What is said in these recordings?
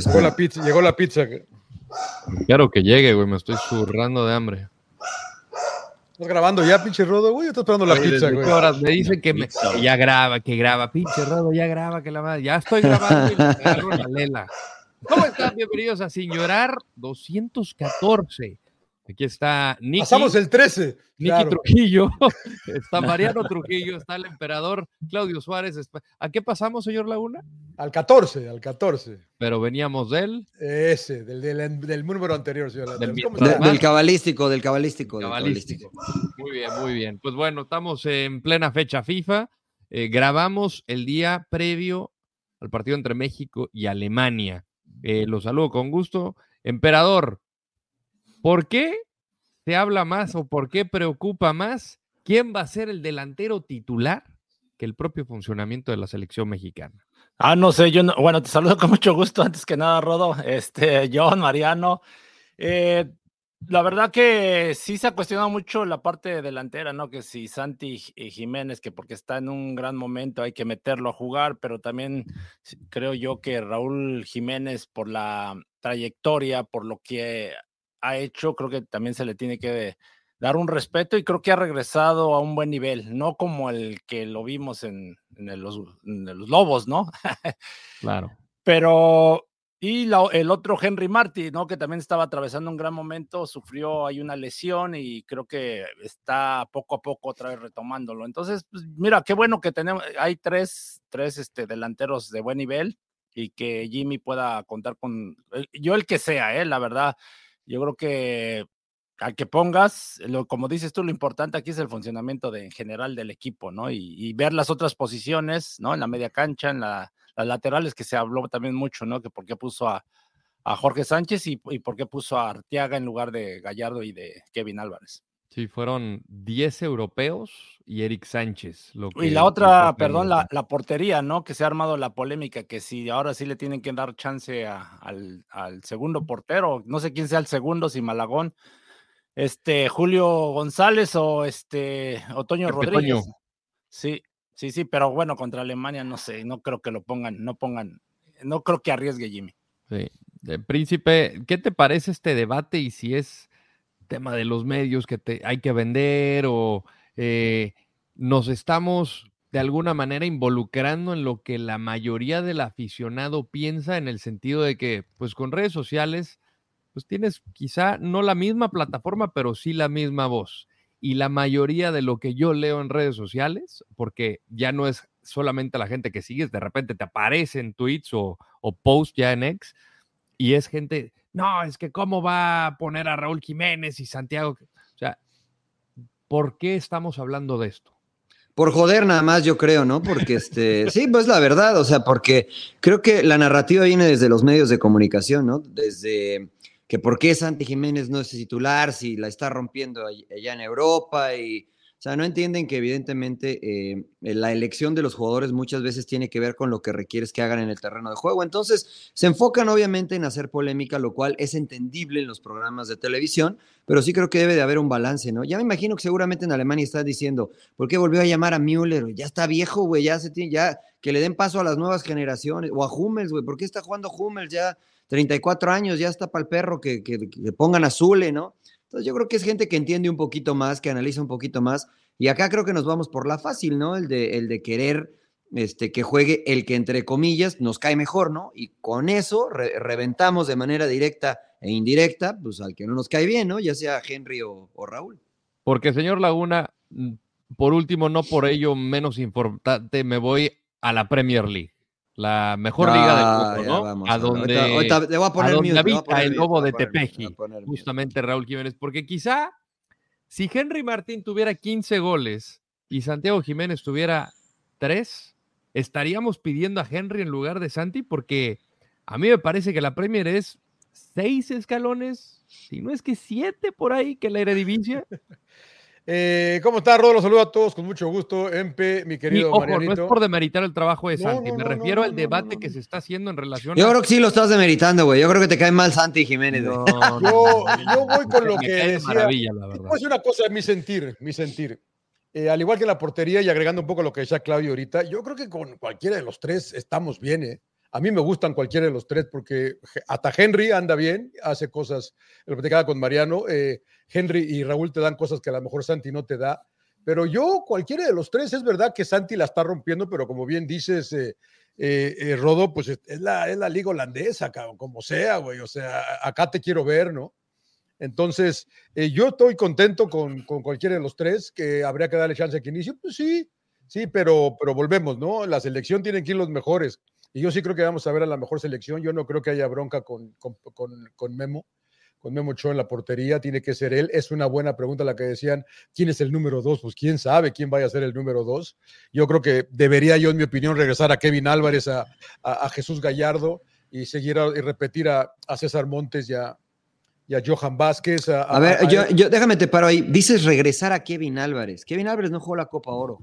se Llegó la pizza, llegó la pizza. Claro que llegue, güey, me estoy zurrando de hambre. ¿Estás grabando ya, pinche Rodo, güey? Estás esperando la Oye, pizza, ¿desde güey. horas me dicen que, me- ya graba, que graba, pinche Rodo, ya graba, que la madre, ya estoy grabando y me agarro la lela. ¿Cómo están? Bienvenidos a Sin Llorar 214. Aquí está Nicky, Pasamos el 13. Nicky Claro. Trujillo, está Mariano Trujillo, está el emperador Claudio Suárez. ¿A qué pasamos, señor Laguna? Al 14, al 14. Pero veníamos de él, Ese, del, del, del número anterior, señor. Del del cabalístico, del cabalístico. del cabalístico. Muy bien, muy bien. Pues bueno, estamos en plena fecha FIFA. Eh, grabamos el día previo al partido entre México y Alemania. Eh, los saludo con gusto. Emperador, ¿por qué se habla más o por qué preocupa más quién va a ser el delantero titular que el propio funcionamiento de la selección mexicana? Ah, no sé, yo no- bueno, te saludo con mucho gusto antes que nada, Rodo, este, John, Mariano. Eh, la verdad que sí se ha cuestionado mucho la parte delantera, ¿no? Que si Santi eh, Jiménez, que porque está en un gran momento hay que meterlo a jugar, pero también creo yo que Raúl Jiménez, por la trayectoria, por lo que ha hecho, creo que también se le tiene que dar un respeto y creo que ha regresado a un buen nivel, no como el que lo vimos en, en el- los, en los Lobos, ¿no? Claro. Pero, y la- el otro Henry Martin, ¿no? Que también estaba atravesando un gran momento, sufrió ahí una lesión y creo que está poco a poco otra vez retomándolo. Entonces, pues, mira, qué bueno que tenemos, hay tres, tres este, delanteros de buen nivel y que Jimmy pueda contar con, el- yo el que sea, ¿eh? La verdad, yo creo que al que pongas, lo, como dices tú, lo importante aquí es el funcionamiento de, en general del equipo, ¿no? Y, y ver las otras posiciones, ¿no? En la media cancha, en la, las laterales, que se habló también mucho, ¿no? Que por qué puso a, Jorge Sánchez y, y por qué puso a Arteaga en lugar de Gallardo y de Kevin Álvarez. Sí, fueron 10 europeos y Eric Sánchez. Lo Y la otra, perdón, la, la portería, ¿no? Que se ha armado la polémica, que si ahora sí le tienen que dar chance a- al, al segundo portero, no sé quién sea el segundo, si Malagón, este Julio González o este Otoño Pepe Rodríguez. Toño. Sí, sí, sí, pero bueno, contra Alemania no sé, no creo que lo pongan, no pongan, no creo que arriesgue Jimmy. Sí. Eh, Príncipe, ¿qué te parece este debate y si es tema de los medios que te, hay que vender o eh, nos estamos de alguna manera involucrando en lo que la mayoría del aficionado piensa en el sentido de que, pues con redes sociales, pues tienes quizá no la misma plataforma, pero sí la misma voz. Y la mayoría de lo que yo leo en redes sociales, porque ya no es solamente la gente que sigues, de repente te aparecen tweets o, o posts ya en X, y es gente, no, es que cómo va a poner a Raúl Jiménez y Santiago. O sea, ¿por qué estamos hablando de esto? Por joder nada más, yo creo, ¿no? Porque este, sí, pues la verdad, o sea, porque creo que la narrativa viene desde los medios de comunicación, ¿no? Desde que por qué Santi Jiménez no es titular si la está rompiendo all- allá en Europa y, sea, no entienden que evidentemente eh, la elección de los jugadores muchas veces tiene que ver con lo que requieres que hagan en el terreno de juego. Entonces, se enfocan obviamente en hacer polémica, lo cual es entendible en los programas de televisión, pero sí creo que debe de haber un balance, ¿no? Ya me imagino que seguramente en Alemania están diciendo, ¿por qué volvió a llamar a Müller? Ya está viejo, güey, ya se tiene, ya que le den paso a las nuevas generaciones, o a Hummels, güey, ¿por qué está jugando Hummels ya 34 años, ya está para el perro, que, le pongan a Zule, ¿no? Entonces yo creo que es gente que entiende un poquito más, que analiza un poquito más, y acá creo que nos vamos por la fácil, ¿no? El de, el de querer este, que juegue el que entre comillas nos cae mejor, ¿no? Y con eso re- reventamos de manera directa e indirecta, pues al que no nos cae bien, ¿no? Ya sea Henry o, o Raúl. Porque, señor Laguna, mm, por último, no por ello menos importante, me voy a la Premier League, la mejor liga Ah, del mundo, ¿no? vamos, a ahorita- donde, ahorita le voy a a poner donde mute, a habita poner el lobo de a Tepeji, a justamente Raúl Jiménez, porque quizá si Henry Martín tuviera 15 goles y Santiago Jiménez tuviera 3, estaríamos pidiendo a Henry en lugar de Santi, porque a mí me parece que la Premier es 6 escalones, si no es que 7 por ahí, que la Eredivisie. Eh, ¿Cómo está, Rodo? Los saludo a todos con mucho gusto. MP, mi Y querido ojo, no Marianito. es por demeritar el trabajo de No, Santi, no, me no, refiero no, al no, debate no, que no. se está haciendo en relación Yo a- creo que sí lo estás demeritando, güey. Yo creo que te cae mal Santi Jiménez. No, no, Yo, no, yo voy con lo me que decía. maravilla, la verdad. decir una cosa, mi sentir, mi sentir. Eh, al igual que la portería y agregando un poco lo que decía Claudio ahorita, yo creo que con cualquiera de los tres estamos bien, ¿eh? A mí me gustan cualquiera de los tres porque hasta Henry anda bien, hace cosas, lo platicaba con Mariano, eh, Henry y Raúl te dan cosas que a lo mejor Santi no te da, pero yo cualquiera de los tres, es verdad que Santi la está rompiendo, pero como bien dices, eh, eh, Rodo, pues es la, es la liga holandesa, como sea, güey, o sea, acá te quiero ver, ¿no? Entonces, yo estoy contento con, con, cualquiera de los tres, que habría que darle chance a que inicie, pues sí, sí, pero, pero volvemos, ¿no? La selección tienen que ir los mejores. Y yo sí creo que vamos a ver a la mejor selección. Yo no creo que haya bronca con, con, Memo, con Memo Cho en la portería. Tiene que ser él. Es una buena pregunta la que decían, ¿quién es el número dos? Pues quién sabe quién vaya a ser el número dos. Yo creo que debería yo, en mi opinión, regresar a Kevin Álvarez, a, a, Jesús Gallardo y seguir y repetir a, César Montes y a, Johan Vázquez. A, ver, yo, yo, déjame te paro ahí. Dices regresar a Kevin Álvarez. Kevin Álvarez no jugó la Copa Oro.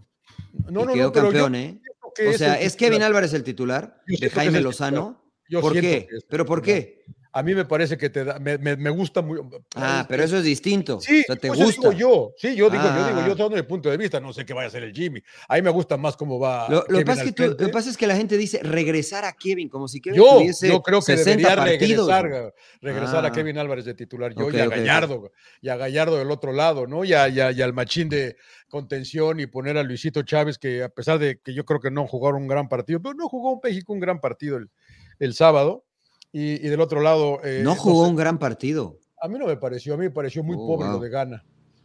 No, no, quedó no, campeón, ¿eh? o sea, ¿es, Kevin Álvarez el titular de Jaime Lozano? ¿Por qué? ¿Pero por qué? A mí me parece que te da, me, me, gusta muy. Ah, pero eso es distinto. Sí, o sea, te pues gusta. Digo yo, sí, yo digo, yo digo, yo tengo mi punto de vista, no sé qué vaya a ser el Jimmy. A mí me gusta más cómo va. Lo, lo, pasa que lo, que pasa es que la gente dice regresar a Kevin, como si Kevin yo, tuviese Yo creo que debería regresar, regresar a ah. Kevin Álvarez de titular, yo y a Gallardo, y a Gallardo del otro lado, ¿no? Y, a, y, al machín de contención y poner a Luisito Chávez, que a pesar de que yo creo que no jugaron un gran partido, pero no jugó México un gran partido el, el sábado y, del otro lado. Eh, no jugó un gran partido. A mí no me pareció, a mí me pareció muy oh, pobre lo de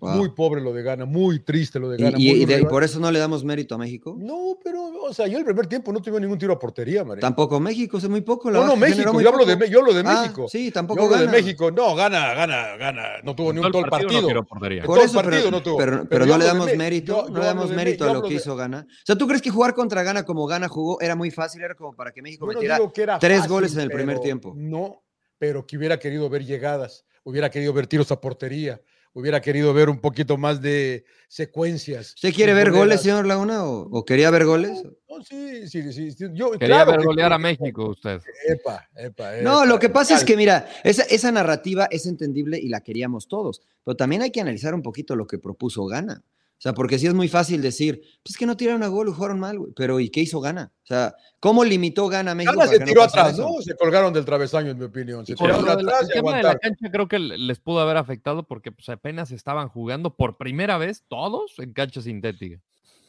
Gana. Muy pobre lo de Gana, muy triste lo de Gana. ¿Y, y, por eso no le damos mérito a México? No, pero, o sea, yo el primer tiempo no tuve ningún tiro a portería, María. Tampoco México, es muy poco. La no, no, México, yo hablo, de, yo hablo de ah, México. sí, tampoco yo hablo de México, no, gana, gana, gana. No tuvo ni un todo el partido. No por eso, partido pero, no tuvo. Pero, pero, no le damos mérito, no le damos mérito a lo que hizo Gana. O sea, ¿tú crees que jugar contra Gana como Gana jugó era muy fácil? Era como para que México metiera tres goles en el primer tiempo. No, pero que hubiera querido ver llegadas, hubiera querido ver tiros a portería, hubiera querido ver un poquito más de secuencias. ¿Usted quiere ver goles, señor Laguna, o, quería ver goles? No, sí, sí, sí. Yo, quería ver golear a México usted. Epa, epa, no, lo que pasa es que, mira, esa, esa narrativa es entendible y la queríamos todos, pero también hay que analizar un poquito lo que propuso Gana. O sea, porque sí es muy fácil decir, pues que no tiraron a gol, jugaron mal, güey. Pero ¿y qué hizo Gana? O sea, ¿cómo limitó Gana a México? Gana se tiró atrás, ¿no? Se colgaron del travesaño, en mi opinión. Se tiraron atrás el, tema de la cancha creo que les pudo haber afectado porque pues, apenas estaban jugando por primera vez todos en cancha sintética.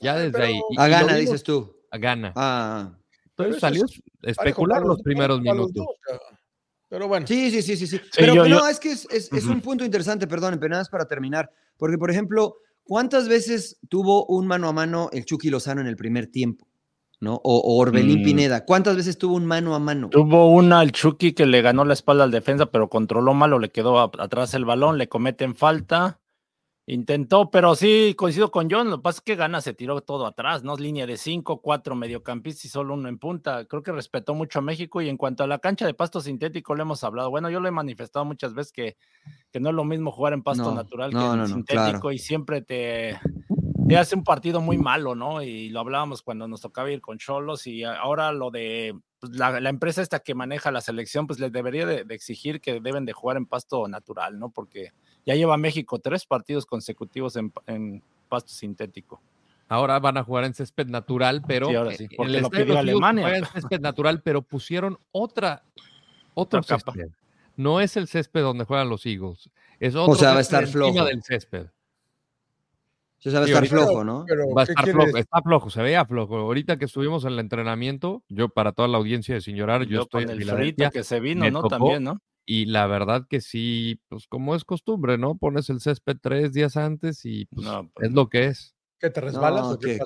Ya desde ahí. a Gana, dices tú. A Gana. Ah. Entonces salió a especular los primeros minutos. pero bueno. Sí, sí, sí, sí. sí. Pero no, es que es, es, es un punto interesante, perdón, pero nada para terminar. Porque, por ejemplo, ¿Cuántas veces tuvo un mano a mano el Chucky Lozano en el primer tiempo? ¿No? O, Orbelín mm. Pineda. ¿Cuántas veces tuvo un mano a mano? Tuvo una al Chucky que le ganó la espalda al defensa, pero controló mal o le quedó atrás el balón, le cometen falta. Intentó, pero sí, coincido con John. Lo que pasa es que Gana se tiró todo atrás, ¿no? Línea de cinco, cuatro mediocampistas y solo uno en punta. Creo que respetó mucho a México. Y en cuanto a la cancha de pasto sintético, le hemos hablado. Bueno, yo lo he manifestado muchas veces que, que no es lo mismo jugar en pasto natural que en sintético y siempre te, te hace un partido muy malo, ¿no? Y lo hablábamos cuando nos tocaba ir con Cholos y ahora lo de pues, la, empresa esta que maneja la selección, pues les debería de, de exigir que deben de jugar en pasto natural, ¿no? Porque ya lleva México tres partidos consecutivos en, pasto sintético. Ahora van a jugar en césped natural, pero sí, sí, porque lo pidió Alemania. En césped natural, pero pusieron otra, otra césped. No es el césped donde juegan los Eagles. Es otro o sea, va a estar flojo. del césped. A estar flojo, ¿no? va a estar flojo, está flojo, se veía flojo. Ahorita que estuvimos en el entrenamiento, yo para toda la audiencia de sin llorar, yo, estoy en el que se vino, ¿no? También, ¿no? Y la verdad que sí, pues como es costumbre, ¿no? Pones el césped tres días antes y pues, pues es lo que es. ¿Que te resbalas no, o qué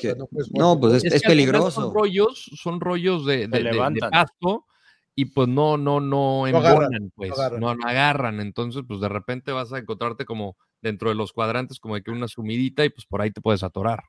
No, pues es, peligroso. Son rollos, son rollos de, de, pasto y pues no, no, no embonan, pues, no agarran. Entonces, pues de repente vas a encontrarte como dentro de los cuadrantes, como de que una sumidita y pues por ahí te puedes atorar.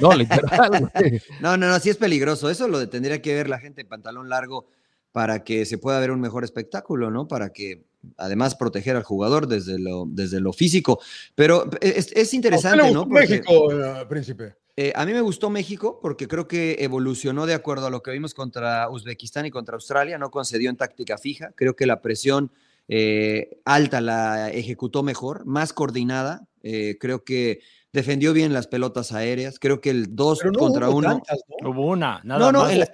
No, literal. no, no, no, sí es peligroso. Eso lo tendría que ver la gente en pantalón largo para que se pueda ver un mejor espectáculo, ¿no? Para que además proteger al jugador desde lo, desde lo físico. Pero es, interesante, ¿no? México, eh, príncipe. Eh, a mí me gustó México porque creo que evolucionó de acuerdo a lo que vimos contra Uzbekistán y contra Australia, no concedió en táctica fija. Creo que la presión eh, alta la ejecutó mejor, más coordinada. creo que defendió bien las pelotas aéreas. Creo que el 2 contra 1. Hubo una, nada no, no, En,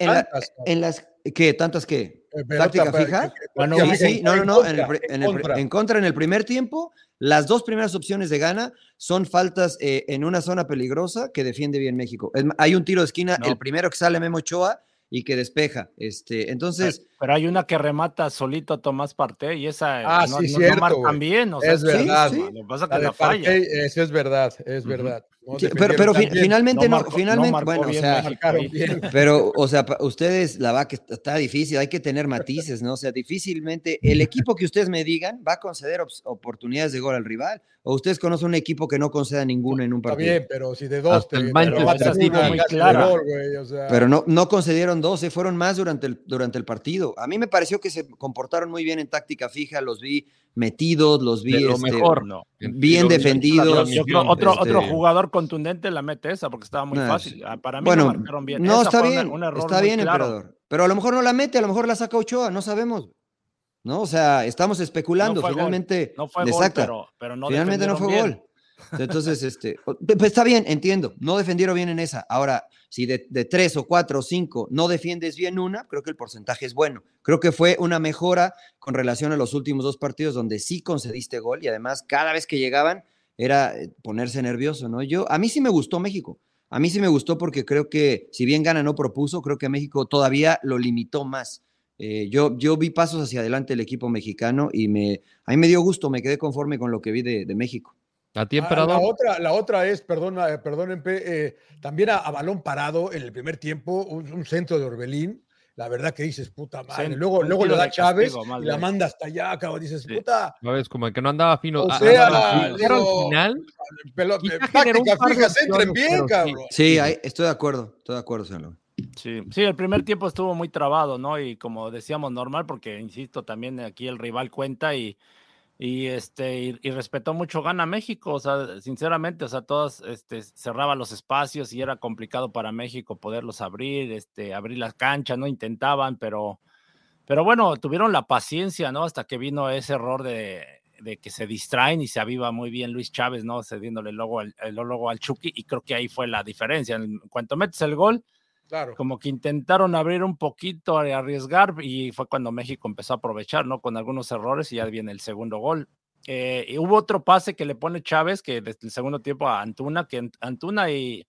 en, las ¿Qué? ¿Tantas qué? Eh, ¿Táctica fija? Bueno, Sí, sí, no, no, no. En el, contra, en el pri- contra. en contra en el primer tiempo, las dos primeras opciones de gana son faltas eh, en una zona peligrosa que defiende bien México. Hay un tiro de esquina, No. el primero que sale Memo Ochoa y que despeja. Este, entonces, Pero hay una que remata solito Tomás Parte y esa Ah, no, sí, no- no marcan bien. O sea, Es sí, verdad. sí, Lo que pasa es La que de la falla. Partey, eso es verdad, es Ujú. verdad. Pero, fi- finalmente No finalmente, bueno, o sea. Pero, o sea, ustedes, la va que está difícil, hay que tener matices, ¿no? O sea, difícilmente el equipo que ustedes me digan va a conceder oportunidades de gol al rival. O ustedes conocen un equipo que no conceda ninguno en un Está partido. bien, pero si de dos te, Pero no, no concedieron 12, fueron más durante el, durante el partido. A mí me pareció que se comportaron muy bien en táctica fija, los vi metidos, los vi De lo este, mejor. No. bien Lo- defendidos. Yo creo otro, Este- otro jugador contundente la mete esa porque estaba muy No, fácil. Ah, Para mí bueno, no marcaron bien. No, Esa está un- bien, un error está bien, claro. emperador. Pero a lo mejor no la mete, a lo mejor la saca Ochoa, no sabemos. ¿No? O sea, estamos especulando. No fue gol, Finalmente, No fue gol, pero, pero no Finalmente no fue bien. gol. Entonces, este, pues está bien, entiendo. No defendieron bien en esa. Ahora, si de, tres o cuatro o cinco no defiendes bien una, creo que el porcentaje es bueno. Creo que fue una mejora con relación a los últimos dos partidos donde sí concediste gol y además cada vez que llegaban era eh, ponerse nervioso, ¿no? Yo, a mí sí me gustó México. A mí sí me gustó porque creo que si bien Gana no propuso, creo que México todavía lo limitó más. Eh, yo, yo vi pasos hacia adelante el equipo mexicano y me, a mí me dio gusto, me quedé conforme con lo que vi de México. A ti, Ah, emperador. La otra, la otra es, perdona, eh, eh, también a, a balón parado en el primer tiempo, un, un centro de Orbelín. La verdad que dices, puta madre. Luego luego tiro da Chávez castigo, más y la manda hasta allá, cabrón. Dices, Sí. puta, ¿Sabes? Como que no andaba fino. O Ah, sea, al final, pelo- eh, táctica fija, opciones, bien, sí. cabrón. Sí, ahí estoy de acuerdo, estoy de acuerdo. Sí, sí, el primer tiempo estuvo muy trabado, ¿no? Y como decíamos, normal, porque insisto, también aquí el rival cuenta y, y este, y, respetó mucho gana México, o sea, sinceramente, o sea, todos este, cerraban los espacios y era complicado para México poderlos abrir, este, abrir las canchas, ¿no? Intentaban, pero, pero bueno, tuvieron la paciencia, ¿no? Hasta que vino ese error de, de que se distraen y se aviva muy bien Luis Chávez, ¿no? Cediéndole el el logo al Chucky, y creo que ahí fue la diferencia. En cuanto metes el gol, Claro. como que intentaron abrir un poquito, arriesgar, y fue cuando México empezó a aprovechar, ¿no? Con algunos errores, y ya viene el segundo gol. Eh, y hubo otro pase que le pone Chávez, que desde el segundo tiempo a Antuna, que Ant- Antuna y,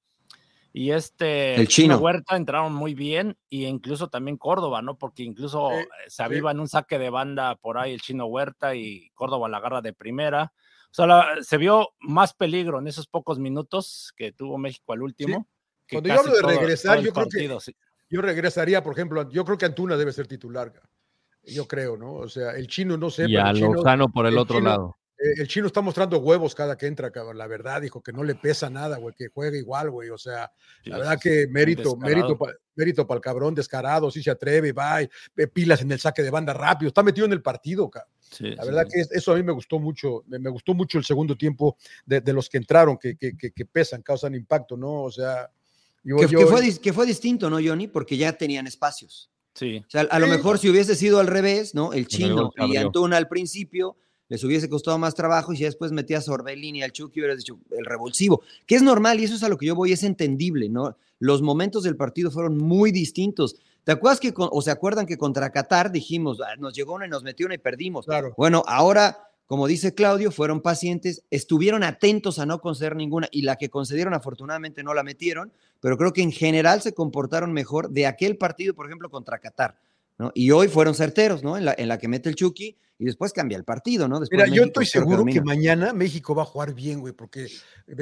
y este El chino. Huerta entraron muy bien, y incluso también Córdoba, ¿no? Porque incluso Sí, eh, se aviva en un saque de banda por ahí el chino Huerta y Córdoba la agarra de primera. O sea, la- se vio más peligro en esos pocos minutos que tuvo México al último. Que Cuando yo hablo de regresar, todo yo creo que- sí. Yo regresaría, por ejemplo, yo creo que Antuna debe ser titular. Yo creo, ¿no? O sea, el chino no sé, y a el chino, Lozano por el el otro chino- lado. eh, el chino está mostrando huevos cada que entra, cabrón. La verdad, dijo que no le pesa nada, güey, que juega igual, güey. O sea, Sí, la verdad que mérito, descarado. mérito, pa- mérito para el cabrón descarado, sí se atreve, va, pilas en el saque de banda rápido, está metido en el partido, cabrón. Sí, La verdad sí. que es- eso a mí me gustó mucho, me, me gustó mucho el segundo tiempo de, de los que entraron, que, que, que- que pesan, causan impacto, ¿no? O sea, yo, Que, yo- que fue, que fue distinto, ¿no, Johnny? Porque ya tenían espacios. Sí. O sea, a lo mejor si hubiese sido al revés, ¿no? El el chino y. Antuna al principio les hubiese costado más trabajo y si después metías a Orbelín y al Chucky hubieras dicho el revulsivo, que es normal y eso es a lo que yo voy, es entendible, ¿no? Los momentos del partido fueron muy distintos. ¿Te acuerdas que, con- o se acuerdan que contra Qatar dijimos, "Ah, nos llegó una y nos metió una y perdimos? Claro. Bueno, ahora, como dice Claudio, fueron pacientes, estuvieron atentos a no conceder ninguna y la que concedieron afortunadamente no la metieron, pero creo que en general se comportaron mejor de aquel partido, por ejemplo, contra Qatar. ¿no? Y hoy fueron certeros, ¿no? En la, en la que mete el Chucky y después cambia el partido, ¿no? Después Mira, yo estoy seguro que mañana México va a jugar bien, güey, porque...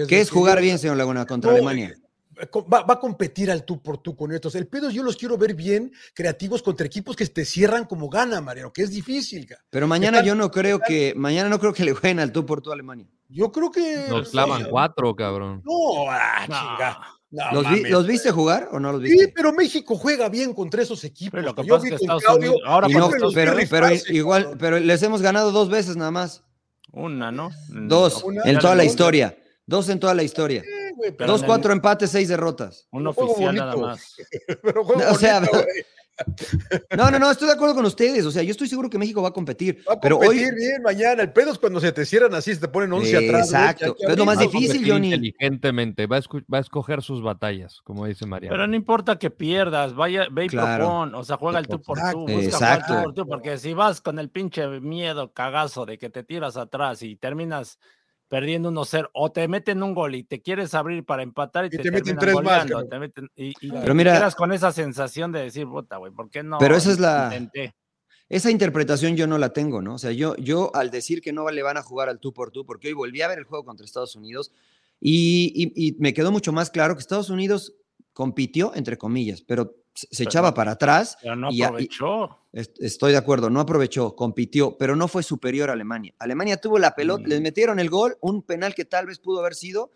¿Qué es jugar bien, señor Laguna, contra No, Alemania? Va, va a competir al tú por tú con estos. El pedo yo los quiero ver bien, creativos contra equipos que te cierran como gana, Mariano, que es difícil. ca. Pero mañana yo no creo que, mañana no creo que le jueguen al tú por tú a Alemania. Yo creo que... Nos clavan cuatro, cabrón. No, ah, No. chinga. No, ¿Los, vi- mames. ¿Los viste jugar o no los Sí, viste? pero México juega bien contra esos equipos. Pero lo que Yo pasa vi es que con Estados Claudio, Unidos- ahora no, pero, pero fácil, igual, pero les hemos ganado dos veces nada más. Una, ¿no? Dos Una- en toda la historia. Dos en toda la historia. Güey, Dos, el- cuatro empates, seis derrotas. Un oficial nada más. pero juego O sea, bonito. No, no, no, estoy de acuerdo con ustedes. O sea, yo estoy seguro que México va a competir. Va a pero competir hoy. bien mañana. El pedo es cuando se te cierran así, se te ponen 11 atrás. güey, Exacto. hay que Es lo más difícil, Johnny. Inteligentemente, va a, va a escoger sus batallas, como dice Mariano. Pero no importa que pierdas, vaya, ve y Claro. propon, o sea, juega el tú por Exacto. tú, busca jugar tú Exacto. por tú, porque si vas con el pinche miedo cagazo de que te tiras atrás y terminas perdiendo 1-0 o te meten un gol y te quieres abrir para empatar y, Y te meten tres más, goleando, te meten- y, y Pero te mira- quedas con esa sensación de decir, puta, güey, ¿por qué no? Pero esa es la- intenté?" Esa interpretación yo no la tengo, ¿no? O sea, yo, yo al decir que no le van a jugar al tú por tú, porque hoy volví a ver el juego contra Estados Unidos y, y- y me quedó mucho más claro que Estados Unidos compitió, entre comillas, pero se Pero echaba para atrás. Pero no y a- y- aprovechó. Est- Estoy de acuerdo, no aprovechó, compitió, pero no fue superior a Alemania. Alemania tuvo la pelota, Mm. les metieron el gol, un penal que tal vez pudo haber sido,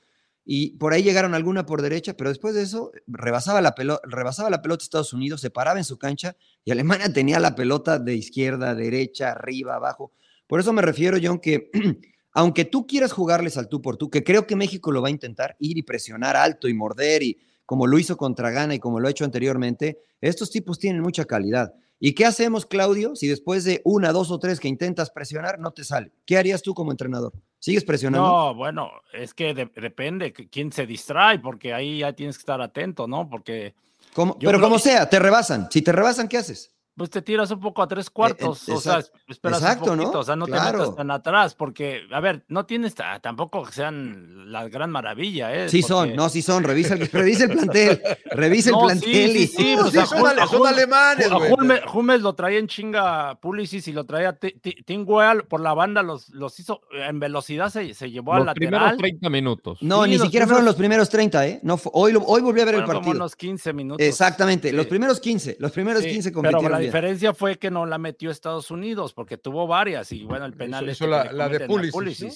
y por ahí llegaron alguna por derecha, pero después de eso rebasaba la pelota, rebasaba la pelota Estados Unidos, se paraba en su cancha y Alemania tenía la pelota de izquierda, derecha, arriba, abajo. Por eso me refiero, John, que aunque tú quieras jugarles al tú por tú, que creo que México lo va a intentar, ir y presionar alto y morder y como lo hizo contra Ghana y como lo ha hecho anteriormente, estos tipos tienen mucha calidad. ¿Y qué hacemos, Claudio, si después de una, dos o tres que intentas presionar no te sale? ¿Qué harías tú como entrenador? ¿Sigues presionando? No, bueno, es que de- depende quién se distrae, porque ahí ya tienes que estar atento, ¿no? Porque Como- pero como que- sea, te rebasan. Si te rebasan, ¿qué haces? Pues te tiras un poco a tres cuartos, o sea, esperas Exacto, un ¿no? poquito, o sea, no te Claro. metas tan atrás, porque, a ver, no tienes ta- tampoco que sean la gran maravilla, ¿eh? Sí porque- son, no, sí son. Revisa el, revisa el plantel. Revisa el No, sí, plantel. sí, y- sí, No, o sí, son, Jul- ale- son Jul- alemanes, güey. Hummels lo traía en chinga Pulisic y lo traía Ti- Ti- Tim Weah por la banda, los, los hizo en velocidad, se, se llevó al Los primeros lateral. 30 minutos. No, Sí, ni siquiera fueron primeros- los primeros 30, ¿eh? No, hoy, lo- hoy volví a ver el Fueron como partido. unos 15 minutos. Exactamente, los Sí. primeros 15. Los primeros Sí, 15 pero compitieron. Diferencia fue que no la metió Estados Unidos, porque tuvo varias, y bueno, el penal Hizo- este la- de Pulisic, ¿no?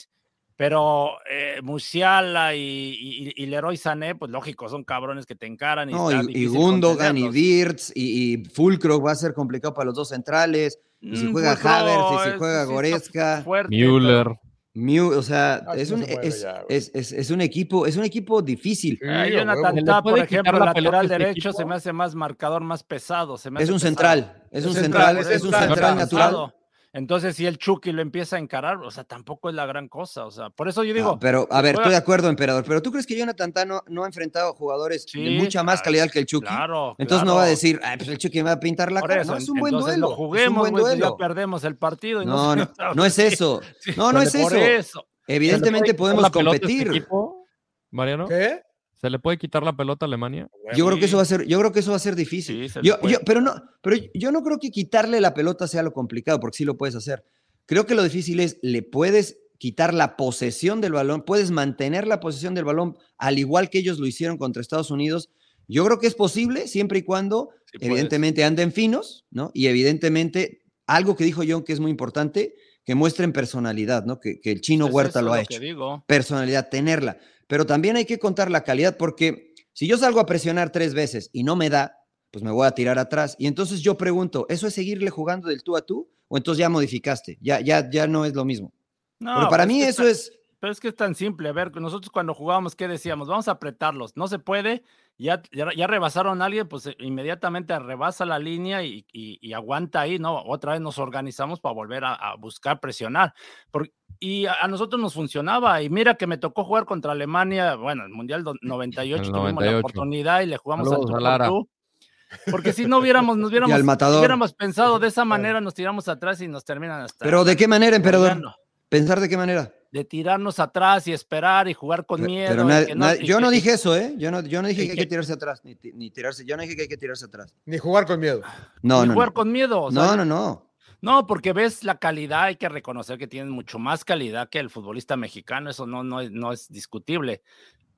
Pero eh, Musiala y, y, y Leroy Sané, pues lógico, son cabrones que te encaran. Y, No, y, Gundogan y. Wirtz y, y Fulcro va a ser complicado para los dos centrales. Y si Mm, juega Fulcro, Havertz, y si juega Goretzka, fuerte, Müller. Mew, o sea, Ah, es, no un, se es, ya, es- es- es un equipo, es un equipo difícil. Sí, Eh, Jonathan huevo. ¿Se le Tah, por ejemplo, la pelota a lateral este derecho, equipo? se me hace más marcador, más pesado. Se me Es hace un pesado. central, es Es un central, central, es es un central. central natural. Entonces, si el Chucky lo empieza a encarar, o sea, tampoco es la gran cosa. O sea, por eso yo No, digo, pero, a ver, juega- estoy de acuerdo, emperador. Pero tú crees que Jonathan Tah no, no ha enfrentado jugadores de mucha más calidad que el Chucky? claro. Entonces no va a decir, Ay, pues el Chucky me va a pintar la Por cara. eso, no, es un buen entonces duelo. no es un juguemos, buen pues duelo. ya perdemos el partido. Y No, no, no es eso. No, no es eso. eso. Evidentemente ¿Se le puede quitar podemos a este competir. equipo, Mariano? ¿Qué? ¿Se le puede quitar la pelota a Alemania? Yo creo que eso va a ser, yo creo que eso va a ser difícil. Sí, se le yo, puede. yo- pero no, pero yo no creo que quitarle la pelota sea lo complicado, porque sí lo puedes hacer. Creo que lo difícil es, le puedes quitar la posesión del balón, puedes mantener la posesión del balón, al igual que ellos lo hicieron contra Estados Unidos. Yo creo que es posible, siempre y cuando, Sí puedes. evidentemente, anden finos, ¿no? Y evidentemente, algo que dijo John que es muy importante, que muestren personalidad, ¿no? Que, que el chino Es Huerta lo ha que hecho digo. personalidad, tenerla. Pero también hay que contar la calidad porque si yo salgo a presionar tres veces y no me da, pues me voy a tirar atrás. Y entonces yo pregunto, ¿eso es seguirle jugando del tú a tú? ¿O entonces ya modificaste? Ya, ya, ya no es lo mismo. No, Pero para pues mí eso es... Pero es que es tan simple. A ver, nosotros cuando jugábamos, ¿qué decíamos? Vamos a apretarlos. No se puede. Ya, ya, ya rebasaron a alguien, pues eh, inmediatamente rebasa la línea y, y- y aguanta ahí, ¿no? Otra vez nos organizamos para volver a, a buscar presionar. Y a, a nosotros nos funcionaba. Y mira que me tocó jugar contra Alemania, bueno, el Mundial do- 98 El tuvimos la 98. oportunidad y le jugamos Saludos al tú a tú. Porque si no hubiéramos, nos hubiéramos, pensado de esa manera, nos tiramos atrás y nos terminan hasta. Pero ¿de qué manera, emperador? ¿Pensar de qué manera? De tirarnos atrás y esperar y jugar con miedo. Pero y nadie- que nadie- y yo que- no dije eso, ¿eh? Yo no, yo no dije que hay que- tirarse atrás, ni, ti- ni tirarse. Yo no dije que hay que tirarse atrás. Ni jugar con miedo. No, no, jugar no. con miedo. o sea, No, no, no. No, porque ves la calidad, hay que reconocer que tienen mucho más calidad que el futbolista mexicano, eso no, no, es, no es discutible.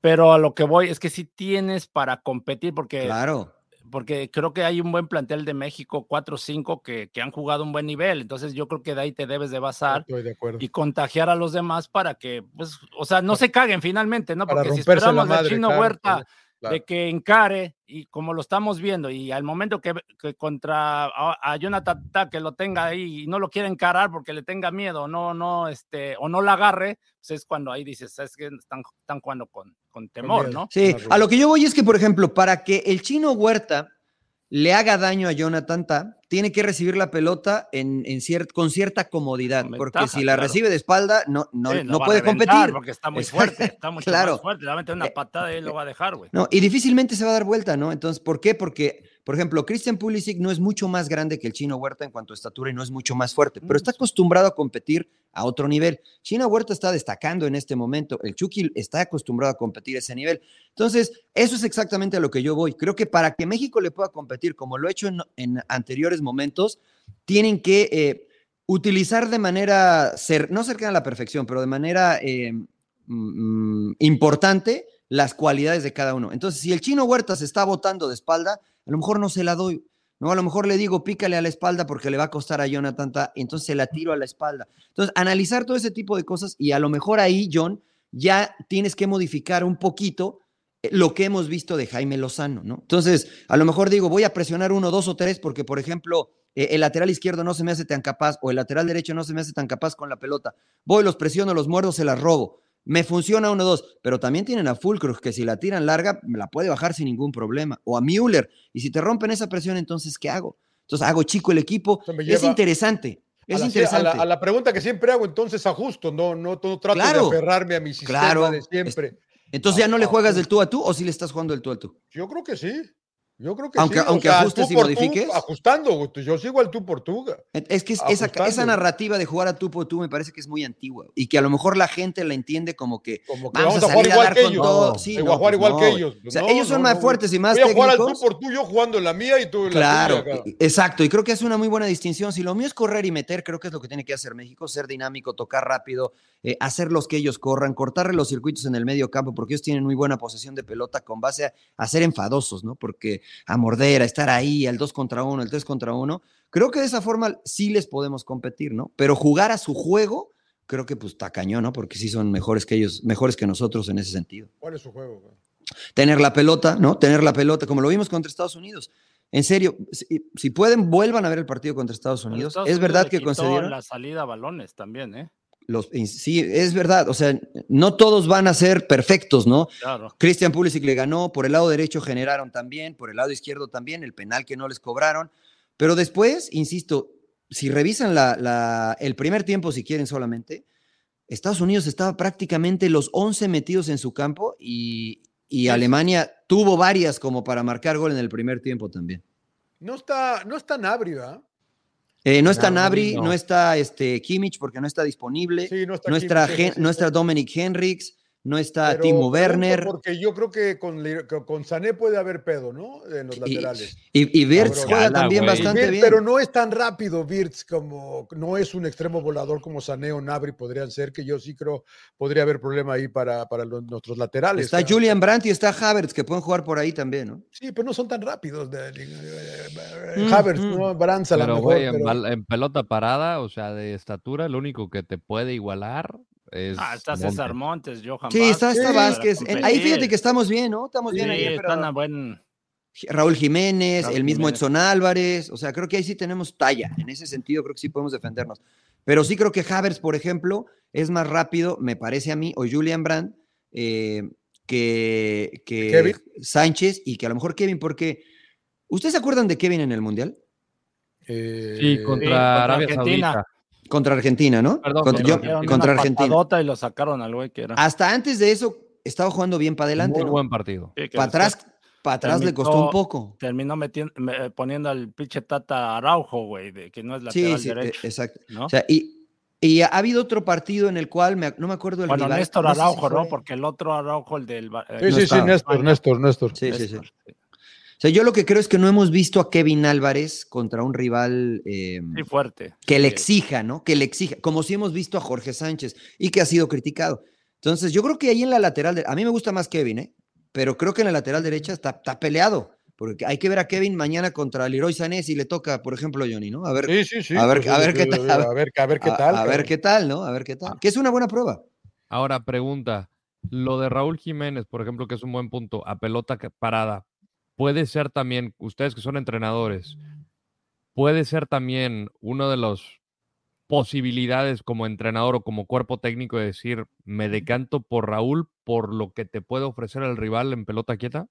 Pero a lo que voy es que sí tienes para competir, porque, Claro. Porque creo que hay un buen plantel de México, 4 o 5, que, que han jugado un buen nivel. Entonces yo creo que de ahí te debes de basar de y contagiar a los demás para que, pues, o sea, no se caguen finalmente, ¿no? Porque si esperamos madre, de Chino claro, Huerta claro, de que encare y como lo estamos viendo y al momento que, que contra a, a Jonathan Tah, que lo tenga ahí y no lo quiere encarar porque le tenga miedo no no este o no la agarre pues es cuando ahí dices es que están, están jugando con, con temor no Sí, a lo que yo voy es que, por ejemplo, para que el chino Huerta le haga daño a Jonathan Ta, tiene que recibir la pelota en, en cier- con cierta comodidad, Con porque ventaja, si la claro. recibe de espalda, no, no, Sí, no puede competir. Porque está muy fuerte, está mucho claro. más fuerte. Le va a meter una Eh, patada y él lo va a dejar, güey. No, y difícilmente se va a dar vuelta, ¿no? Entonces, ¿por qué? Porque, por ejemplo, Christian Pulisic no es mucho más grande que el Chino Huerta en cuanto a estatura y no es mucho más fuerte, pero Mm, está acostumbrado a competir a otro nivel. Chino Huerta está destacando en este momento, el Chucky está acostumbrado a competir a ese nivel. Entonces, eso es exactamente a lo que yo voy. Creo que para que México le pueda competir, como lo ha hecho en, en anteriores momentos, tienen que eh, utilizar de manera, cer- no cercana a la perfección, pero de manera eh, mm, importante las cualidades de cada uno. Entonces, si el chino Huerta se está botando de espalda, a lo mejor no se la doy. No, a lo mejor le digo, pícale a la espalda porque le va a costar a Jonathan, Ta, entonces se la tiro a la espalda. Entonces, analizar todo ese tipo de cosas y a lo mejor ahí, John, ya tienes que modificar un poquito eh, lo que hemos visto de Jaime Lozano, ¿no? Entonces, a lo mejor digo, voy a presionar uno, dos o tres porque, por ejemplo, eh, el lateral izquierdo no se me hace tan capaz o el lateral derecho no se me hace tan capaz con la pelota. Voy, los presiono, los muerdo, se las robo. Me funciona uno, dos, pero también tienen a Fulcruz que si la tiran larga, me la puede bajar sin ningún problema. O a Müller. Y si te rompen esa presión, entonces, ¿qué hago? Entonces, hago chico el equipo. Es interesante. A Es a, interesante. la, a la pregunta que siempre hago, entonces ajusto, no, no, no trato Claro. de aferrarme a mi sistema Claro. de siempre. Entonces, ¿ya no le juegas ah, del tú a tú o si le estás jugando del tú a tú? Yo creo que sí. Yo creo que Aunque- sí. o aunque sea, al ajustes tú y por tú, modifiques. ajustando, güey, yo sigo al tú por tú. Es que es- esa, esa narrativa de jugar a tú por tú me parece que es muy antigua y que a lo mejor la gente la entiende como que Como que vamos, vamos, a, jugar igual dar que con ellos. No, Sí, a jugar pues igual no, que ellos. O sea, No, ellos son más fuertes y más Voy a jugar al tú por tú, yo jugando en la mía y tú en la Claro, cabrón. y- exacto. Y creo que es una muy buena distinción. Si lo mío es correr y meter, creo que es lo que tiene que hacer México, ser dinámico, tocar rápido, eh, hacer los que ellos corran, cortarle los circuitos en el medio campo, porque ellos tienen muy buena posesión de pelota con base a, a ser enfadosos, ¿no? Porque a morder, a estar ahí, al 2 contra 1, el 3 contra 1, creo que de esa forma sí les podemos competir, ¿no? Pero jugar a su juego, creo que pues está cañón, ¿no? Porque sí son mejores que ellos, mejores que nosotros en ese sentido ¿Cuál es su juego? güey? tener la pelota, ¿no? Tener la pelota, como lo vimos contra Estados Unidos. En serio, si, si pueden, vuelvan a ver el partido contra Estados Unidos. Estados es verdad que concedieron la salida a balones también, ¿eh? Los. Sí, es verdad. O sea, no todos van a ser perfectos, ¿no? Claro. Christian Pulisic le ganó, por el lado derecho generaron también, por el lado izquierdo también, el penal que no les cobraron. Pero después, insisto, si revisan la, la- el primer tiempo, si quieren solamente, Estados Unidos estaba prácticamente los 11 metidos en su campo y, y Alemania tuvo varias como para marcar gol en el primer tiempo también. No está, no está Nabri, ¿verdad? Eh, no está Nabri, no. no. está este, Kimmich porque no está disponible, Sí, no está no, aquí, está sí, Gen- sí, no sí. está Dominic Henriks, no está Pero Timo Werner. Porque yo creo que con, con Sané puede haber pedo, ¿no? En los Y, laterales. y, y juega también bastante bien. Pero no es tan rápido Virts como no es un extremo volador como Sané o Nabri podrían ser, que yo sí creo podría haber problema ahí para, para los- nuestros laterales. Está. Julian Brandt y está Havertz que pueden jugar por ahí también, ¿no? Sí, pero no son tan rápidos. de- de- de- Mm, Havertz, mm. ¿no? Brands a lo Pero, mejor. güey, en, pero- en pelota parada, o sea, de estatura, lo único que te puede igualar es. Ah, está Montes. César Montes, Johan Sí, está, está Sí, Vázquez. ahí fíjate que estamos bien, ¿no? Estamos bien Sí, ahí. pero están a buen. Raúl Jiménez, Raúl el mismo Jiménez. Edson Álvarez. O sea, creo que ahí sí tenemos talla. En ese sentido, creo que sí podemos defendernos. Pero sí creo que Havertz, por ejemplo, es más rápido, me parece a mí, o Julian Brandt, eh, que, que Kevin. Sánchez y que a lo mejor Kevin, porque. ¿Ustedes se acuerdan de Kevin en el Mundial? eh, Sí, contra contra Arabia Argentina. Saudita. Contra Argentina, ¿no? Perdón, contra, yo- contra una Argentina. y lo sacaron al güey que era. Hasta antes de eso, estaba jugando bien para adelante. Muy ¿no? buen partido. Sí, Para atrás, para atrás le costó un poco. Terminó metiendo, me- eh, poniendo al pinche Tata Araujo, güey, de que no es Sí, lateral sí, e- derecho. exacto. ¿no? O sea, y, y ha habido otro partido en el cual, me- no me acuerdo el bueno, rival, Néstor no sé si Araujo, ¿no? Porque el otro Araujo, el del. Eh, Sí, no sí, sí. Néstor, Néstor, Néstor. Sí, sí, sí. O sea, yo lo que creo es que no hemos visto a Kevin Álvarez contra un rival eh, Sí, fuerte. que le exija, ¿no? Que le exija, como si hemos visto a Jorge Sánchez y que ha sido criticado. Entonces, yo creo que ahí en la lateral, de- a mí me gusta más Kevin, ¿eh? Pero creo que en la lateral derecha está, está peleado, porque hay que ver a Kevin mañana contra Leroy Sané si le toca, por ejemplo, Johnny, ¿no? A ver, Sí, sí, sí. A ver- pues, a ver qué tal, A ver, a ver qué tal. a, ver qué tal, ¿no? A ver qué tal. Que es una buena prueba. Ahora, pregunta. Lo de Raúl Jiménez, por ejemplo, que es un buen punto, a pelota parada, puede ser también, ustedes que son entrenadores, puede ser también uno de los posibilidades como entrenador o como cuerpo técnico de decir, me decanto por Raúl por lo que te puede ofrecer el rival en pelota quieta?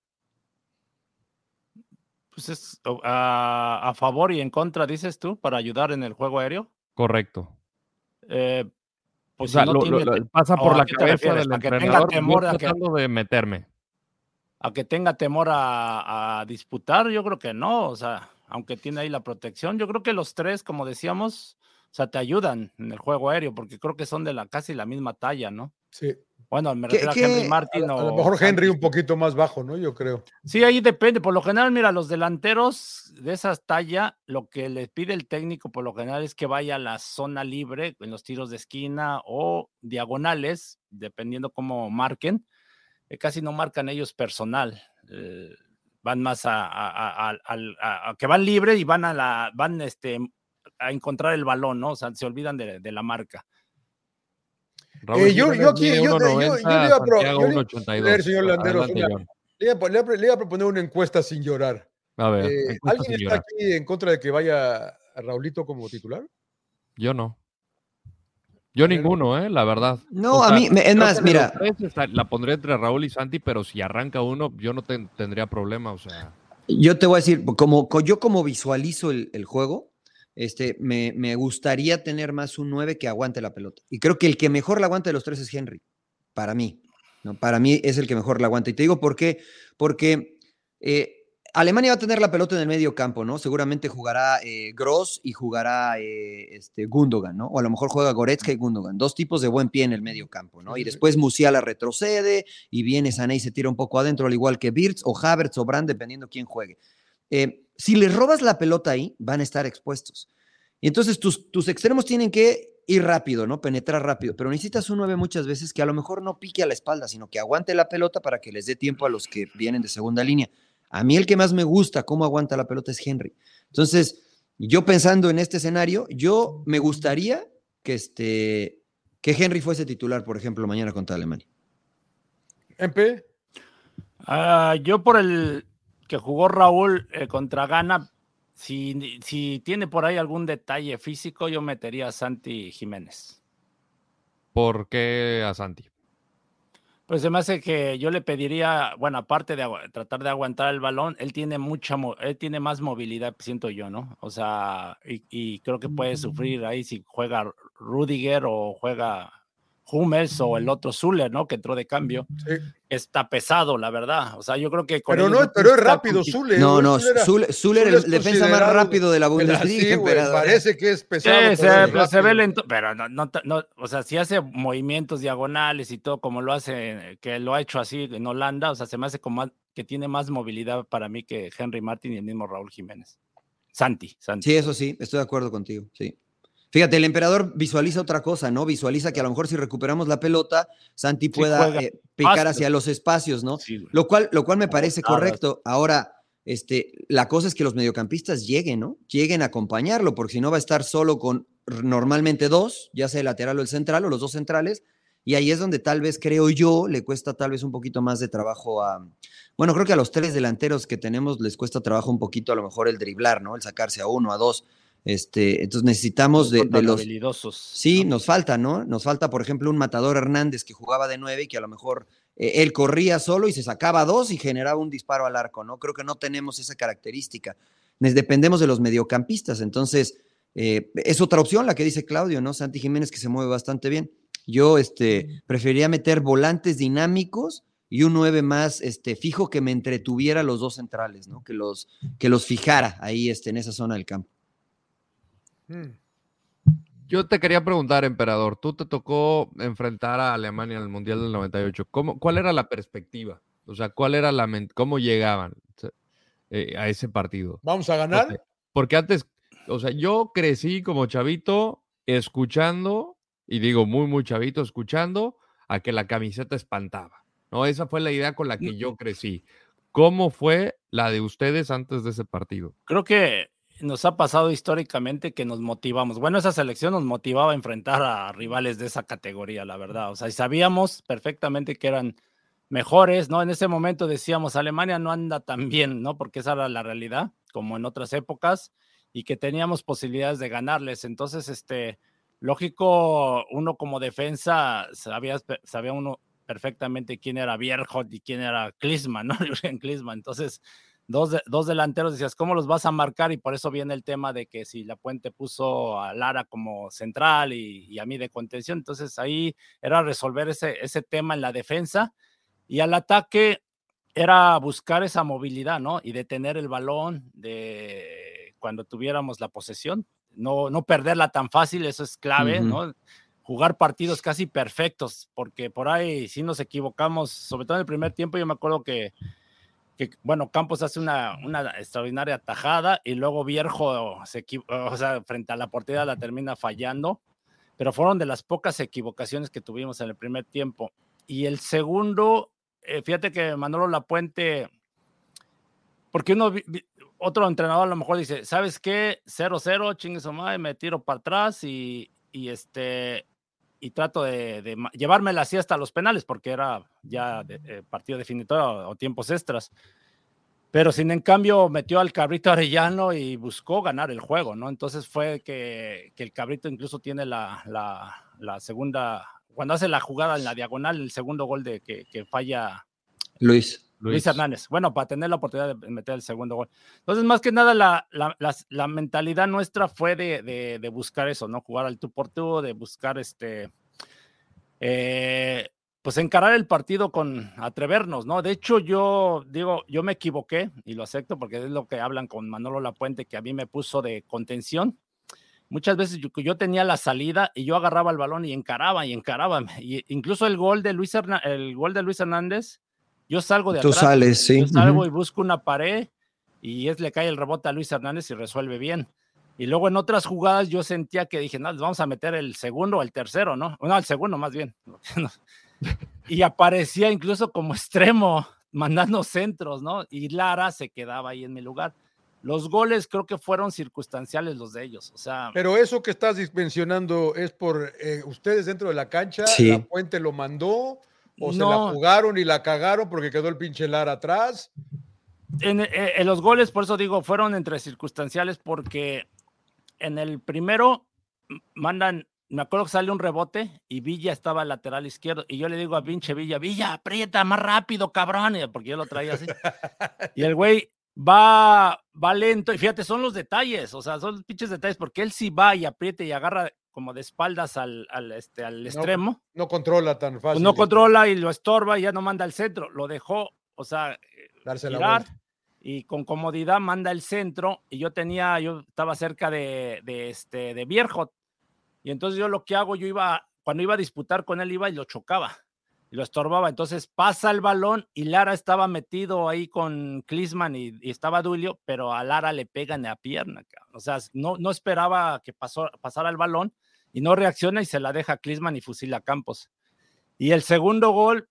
Pues es a, favor y en contra, dices tú, para ayudar en el juego aéreo. Correcto. Eh, pues o sea, pasa por la cabeza del entrenador. Temor a que, de meterme. A que tenga temor a, a, disputar, yo creo que no. O sea, aunque tiene ahí la protección, yo creo que los tres, como decíamos, o sea, te ayudan en el juego aéreo, porque creo que son de la casi la misma talla, ¿no? Sí. Bueno, me refiero a Henry Martin. A, lo mejor Henry un poquito más bajo, ¿no? Yo creo. Sí, ahí depende. Por lo general, mira, los delanteros de esa talla, lo que le pide el técnico por lo general es que vaya a la zona libre en los tiros de esquina o diagonales, dependiendo cómo marquen. Eh, casi no marcan ellos personal. Eh, van más a, que van libre y van a la, van este, a encontrar el balón, ¿no? O sea, se olvidan de la marca. Eh, yo, yo, aquí, yo, yo, yo, le iba a, proponer, señor Landeros, le, iba, a proponer una encuesta sin llorar. A ver, eh, ¿Alguien está aquí en contra de que vaya a Raulito como titular? Yo no. Yo ninguno, ¿eh? La verdad. No, a mí, es más, mira. La pondré entre Raúl y Santi, pero si arranca uno, yo no tendría problema, o sea. Yo te voy a decir, como, yo como visualizo el, el juego, este, me, gustaría tener más un 9 que aguante la pelota. Y creo que el que mejor la aguanta de los tres es Henry, para mí. ¿no? Para mí es el que mejor la aguanta. Y te digo por qué, porque eh, Alemania va a tener la pelota en el medio campo, ¿no? Seguramente jugará eh, Gross y jugará eh, este, Gundogan, ¿no? O a lo mejor juega Goretzka y Gundogan, dos tipos de buen pie en el medio campo, ¿no? Y después Musiala retrocede y viene Sané y se tira un poco adentro, al igual que Birz o Havertz o Brand, dependiendo quién juegue. Eh, si les robas la pelota ahí, van a estar expuestos. Y entonces tus, tus extremos tienen que ir rápido, ¿no? Penetrar rápido, pero necesitas un 9 muchas veces que a lo mejor no pique a la espalda, sino que aguante la pelota para que les dé tiempo a los que vienen de segunda línea. A mí el que más me gusta cómo aguanta la pelota es Henry. Entonces, yo pensando en este escenario, yo me gustaría que, este, que Henry fuese titular, por ejemplo, mañana contra Alemania. MP. Ah, yo por el, que jugó Raúl eh, contra Gana, si, si, tiene por ahí algún detalle físico, yo metería a Santi Jiménez. ¿Por qué a Santi? Pues se me hace que yo le pediría, bueno, aparte de tratar de aguantar el balón, él tiene mucha, él tiene más movilidad, siento yo, ¿no? O sea, y, y creo que puede sufrir ahí si juega Rudiger o juega Hummels o el otro Zuller, ¿no? Que entró de cambio. Está pesado, la verdad. O sea, yo creo que. pero no, pero es rápido Zuller. No, no, Zuller, el defensa más rápido de la Bundesliga. Sí, parece que es pesado. Sí, pero se ve lento. Pero no, no, no, o sea, si hace movimientos diagonales y todo, como lo hace, que lo ha hecho así en Holanda, o sea, se me hace como que tiene más movilidad para mí que Henry Martin y el mismo Raúl Jiménez. Santi, Santi. Sí, eso sí, estoy de acuerdo contigo, sí. Fíjate, el emperador visualiza otra cosa, ¿no? Visualiza que a lo mejor si recuperamos la pelota, Santi pueda eh, picar hacia los espacios, ¿no? lo, cual, lo cual me parece correcto. Ahora, este, la cosa es que los mediocampistas lleguen, ¿no? Lleguen a acompañarlo, porque si no va a estar solo con normalmente dos, ya sea el lateral o el central, o los dos centrales, y ahí es donde tal vez, creo yo, le cuesta tal vez un poquito más de trabajo a... Bueno, creo que a los tres delanteros que tenemos les cuesta trabajo un poquito a lo mejor el driblar, ¿no? El sacarse a uno, a dos. Este, entonces necesitamos de, los habilidosos. Sí, nos falta, ¿no? Nos falta, por ejemplo, un matador Hernández que jugaba de nueve y que a lo mejor eh, él corría solo y se sacaba dos y generaba un disparo al arco, ¿no? Creo que no tenemos esa característica. dependemos de los mediocampistas, entonces eh, es otra opción la que dice Claudio, ¿no? Santi Jiménez que se mueve bastante bien. Yo este, preferiría meter volantes dinámicos y un nueve más este, fijo que me entretuviera los dos centrales, ¿no? Que los, que los fijara ahí este, en esa zona del campo. Mm. Yo te quería preguntar, emperador, tú te tocó enfrentar a Alemania en el Mundial del 98. ¿Cómo, ¿Cuál era la perspectiva? O sea, ¿cuál era la cómo llegaban eh, a ese partido? ¿Vamos a ganar? Porque, antes, o sea, yo crecí como chavito escuchando, y digo muy, muy chavito, escuchando a que la camiseta espantaba. ¿no? Esa fue la idea con la que yo crecí. ¿Cómo fue la de ustedes antes de ese partido? Creo que nos ha pasado históricamente que nos motivamos. Bueno, esa selección nos motivaba a enfrentar a rivales de esa categoría, la verdad. O sea, y sabíamos perfectamente que eran mejores, ¿no? En ese momento decíamos, Alemania no anda tan bien, ¿no? Porque esa era la realidad, como en otras épocas, y que teníamos posibilidades de ganarles. Entonces, este, lógico, uno como defensa sabía, sabía uno perfectamente quién era Bierhoff y quién era Klinsmann, ¿no? Jürgen Klinsmann. Entonces, dos, dos delanteros, decías, ¿cómo los vas a marcar? Y por eso viene el tema de que si la Puente puso a Lara como central y, a mí de contención, entonces ahí era resolver ese, ese tema en la defensa y al ataque era buscar esa movilidad, ¿no? Y detener el balón de cuando tuviéramos la posesión, no, no perderla tan fácil, eso es clave, ¿no? Jugar partidos casi perfectos, porque por ahí si nos equivocamos, sobre todo en el primer tiempo, yo me acuerdo que que, bueno, Campos hace una, una extraordinaria tajada y luego Vierjo, se, o sea, frente a la portería la termina fallando, pero fueron de las pocas equivocaciones que tuvimos en el primer tiempo. Y el segundo, eh, fíjate que Manolo Lapuente, porque uno, otro entrenador a lo mejor dice, ¿sabes qué? 0-0, chingue su madre, me tiro para atrás y, y este, y trato de, de, llevármela así hasta los penales, porque era ya de, eh, partido definitorio o tiempos extras. Pero sin en cambio metió al cabrito Arellano y buscó ganar el juego, ¿no? Entonces fue que, que el cabrito incluso tiene la, la, la, segunda, cuando hace la jugada en la diagonal, el segundo gol de que, que falla Luis. Luis. Hernández. Bueno, para tener la oportunidad de meter el segundo gol. Entonces, más que nada, la, la, la, mentalidad nuestra fue de, de, buscar eso, ¿no? Jugar al tú por tú, de buscar este. Eh, pues encarar el partido con atrevernos, ¿no? De hecho, yo digo, yo me equivoqué y lo acepto porque es lo que hablan con Manolo Lapuente, que a mí me puso de contención. Muchas veces yo, yo tenía la salida y yo agarraba el balón y encaraba y encaraba. Y incluso el gol de Luis, el gol de Luis Hernández yo salgo de Tú sales, sí. Yo salgo y busco una pared y es le cae el rebote a Luis Hernández y resuelve bien. Y luego en otras jugadas yo sentía que dije, no, vamos a meter el segundo o el tercero, ¿no? No, el segundo más bien. y aparecía incluso como extremo, mandando centros, ¿no? Y Lara se quedaba ahí en mi lugar. Los goles creo que fueron circunstanciales los de ellos, o sea. Pero eso que estás mencionando es por eh, ustedes dentro de la cancha, sí. la Puente lo mandó, ¿O se la jugaron y la cagaron porque quedó el pinche Lara atrás? En, eh, en, los goles, por eso digo, fueron entre circunstanciales porque en el primero mandan, me acuerdo que sale un rebote y Villa estaba al lateral izquierdo y yo le digo a pinche Villa, Villa, aprieta más rápido, cabrón, porque yo lo traía así. y el güey va, va lento y fíjate, son los detalles, o sea, son los pinches detalles porque él sí va y aprieta y agarra como de espaldas al, al, este, al extremo. No, controla tan fácil. Pues no controla y lo estorba y ya no manda al centro. Lo dejó, o sea, darse la y con comodidad manda el centro. Y yo tenía, yo estaba cerca de, de este, de Bierjot. Y entonces yo lo que hago, yo iba, cuando iba a disputar con él, iba y lo chocaba y lo estorbaba. Entonces pasa el balón y Lara estaba metido ahí con Klisman y, y, estaba Dulio, pero a Lara le pegan en la pierna. O sea, no, no esperaba que pasó, pasara el balón y no reacciona y se la deja a Klisman y fusila a Campos. Y el segundo gol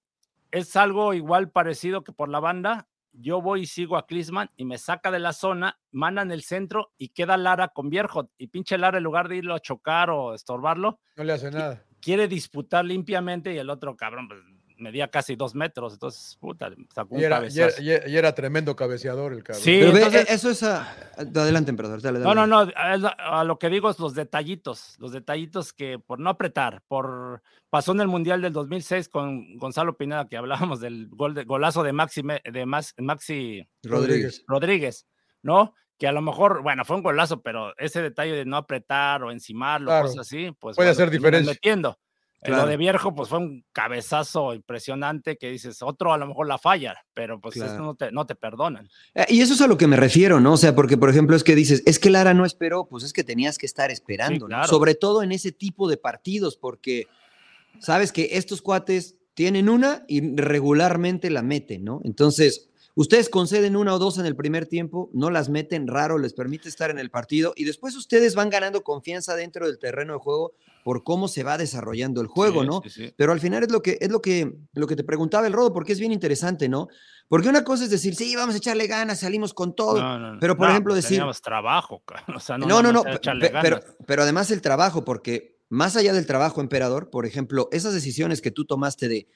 es algo igual parecido que por la banda. Yo voy y sigo a Klisman y me saca de la zona, mandan el centro y queda Lara con Vierjot. Y pinche Lara, en lugar de irlo a chocar o estorbarlo, no le hace nada. Quiere disputar limpiamente y el otro cabrón, pues, medía casi dos metros, entonces, puta, sacó un y era, cabezazo. Y era, y era, tremendo cabeceador el cabrón. Sí, Pero entonces, ve, eso es a... Adelante, emperador. Dale, dale. No, no, no, a, lo que digo es los detallitos, los detallitos que por no apretar, por... Pasó en el Mundial del 2006 con Gonzalo Pineda, que hablábamos del gol de, golazo de Maxi, de Max, Maxi Rodríguez. Rodríguez, ¿no? Que a lo mejor, bueno, fue un golazo, pero ese detalle de no apretar o encimarlo, claro. cosas así, pues puede bueno, hacer diferencia. Metiendo. Claro. Lo de Vierjo, pues fue un cabezazo impresionante que dices, otro a lo mejor la falla, pero pues claro. no, te, no te perdonan. Eh, y eso es a lo que me refiero, ¿no? O sea, porque por ejemplo es que dices, es que Lara no esperó, pues es que tenías que estar esperando, sí, claro. ¿no? Sobre todo en ese tipo de partidos, porque sabes que estos cuates tienen una y regularmente la meten, ¿no? Entonces, ustedes conceden una o dos en el primer tiempo, no las meten raro, les permite estar en el partido y después ustedes van ganando confianza dentro del terreno de juego por cómo se va desarrollando el juego, sí, ¿no? Sí, sí. Pero al final es lo que es lo que lo que te preguntaba el Rodo, porque es bien interesante, ¿no? Porque una cosa es decir, sí, vamos a echarle ganas, salimos con todo, No, no, no. pero por No, ejemplo pues decir, trabajo, o sea, no, no, no, pero además el trabajo, porque más allá del trabajo, emperador, por ejemplo, esas decisiones que tú tomaste de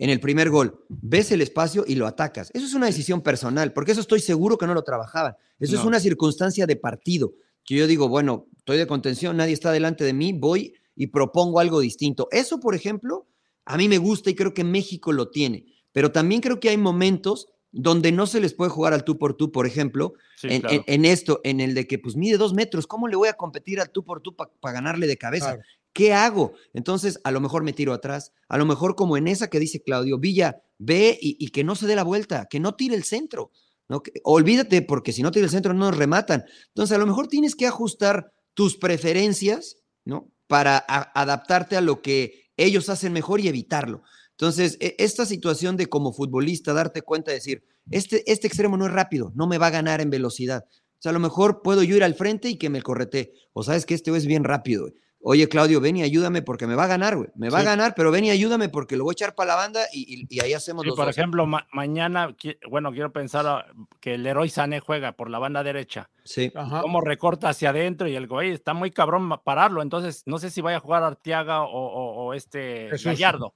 en el primer gol, ves el espacio y lo atacas. Eso es una decisión personal, porque eso estoy seguro que no lo trabajaban. Eso es una circunstancia de partido, que yo digo, bueno, estoy de contención, nadie está delante de mí, voy y propongo algo distinto. Eso, por ejemplo, a mí me gusta y creo que México lo tiene, pero también creo que hay momentos donde no se les puede jugar al tú por tú, por ejemplo, Sí, en, claro. en- en esto, en el de que pues mide dos metros, ¿cómo le voy a competir al tú por tú para ganarle de cabeza? Claro. ¿Qué hago? Entonces, a lo mejor me tiro atrás, a lo mejor como en esa que dice Claudio, Villa, ve y, que no se dé la vuelta, que no tire el centro, ¿no? Olvídate, porque si no tira el centro no nos rematan. Entonces, a lo mejor tienes que ajustar tus preferencias, ¿no? Para adaptarte a lo que ellos hacen mejor y evitarlo. Entonces, e- esta situación de como futbolista darte cuenta de decir, este, este extremo no es rápido, no me va a ganar en velocidad. O sea, a lo mejor puedo yo ir al frente y que me correte. O sabes que este es bien rápido. Oye, Claudio, ven y ayúdame porque me va a ganar, güey. Me va a ganar, pero ven y ayúdame porque lo voy a echar para la banda y, y- y ahí hacemos Sí, los por dos. ejemplo, ma- mañana, bueno, quiero pensar ah, que el Leroy Sané juega por la banda derecha. Sí. Ajá. Cómo recorta hacia adentro y el güey está muy cabrón pararlo. Entonces, no sé si vaya a jugar Arteaga o, o- o este Jesús. Gallardo.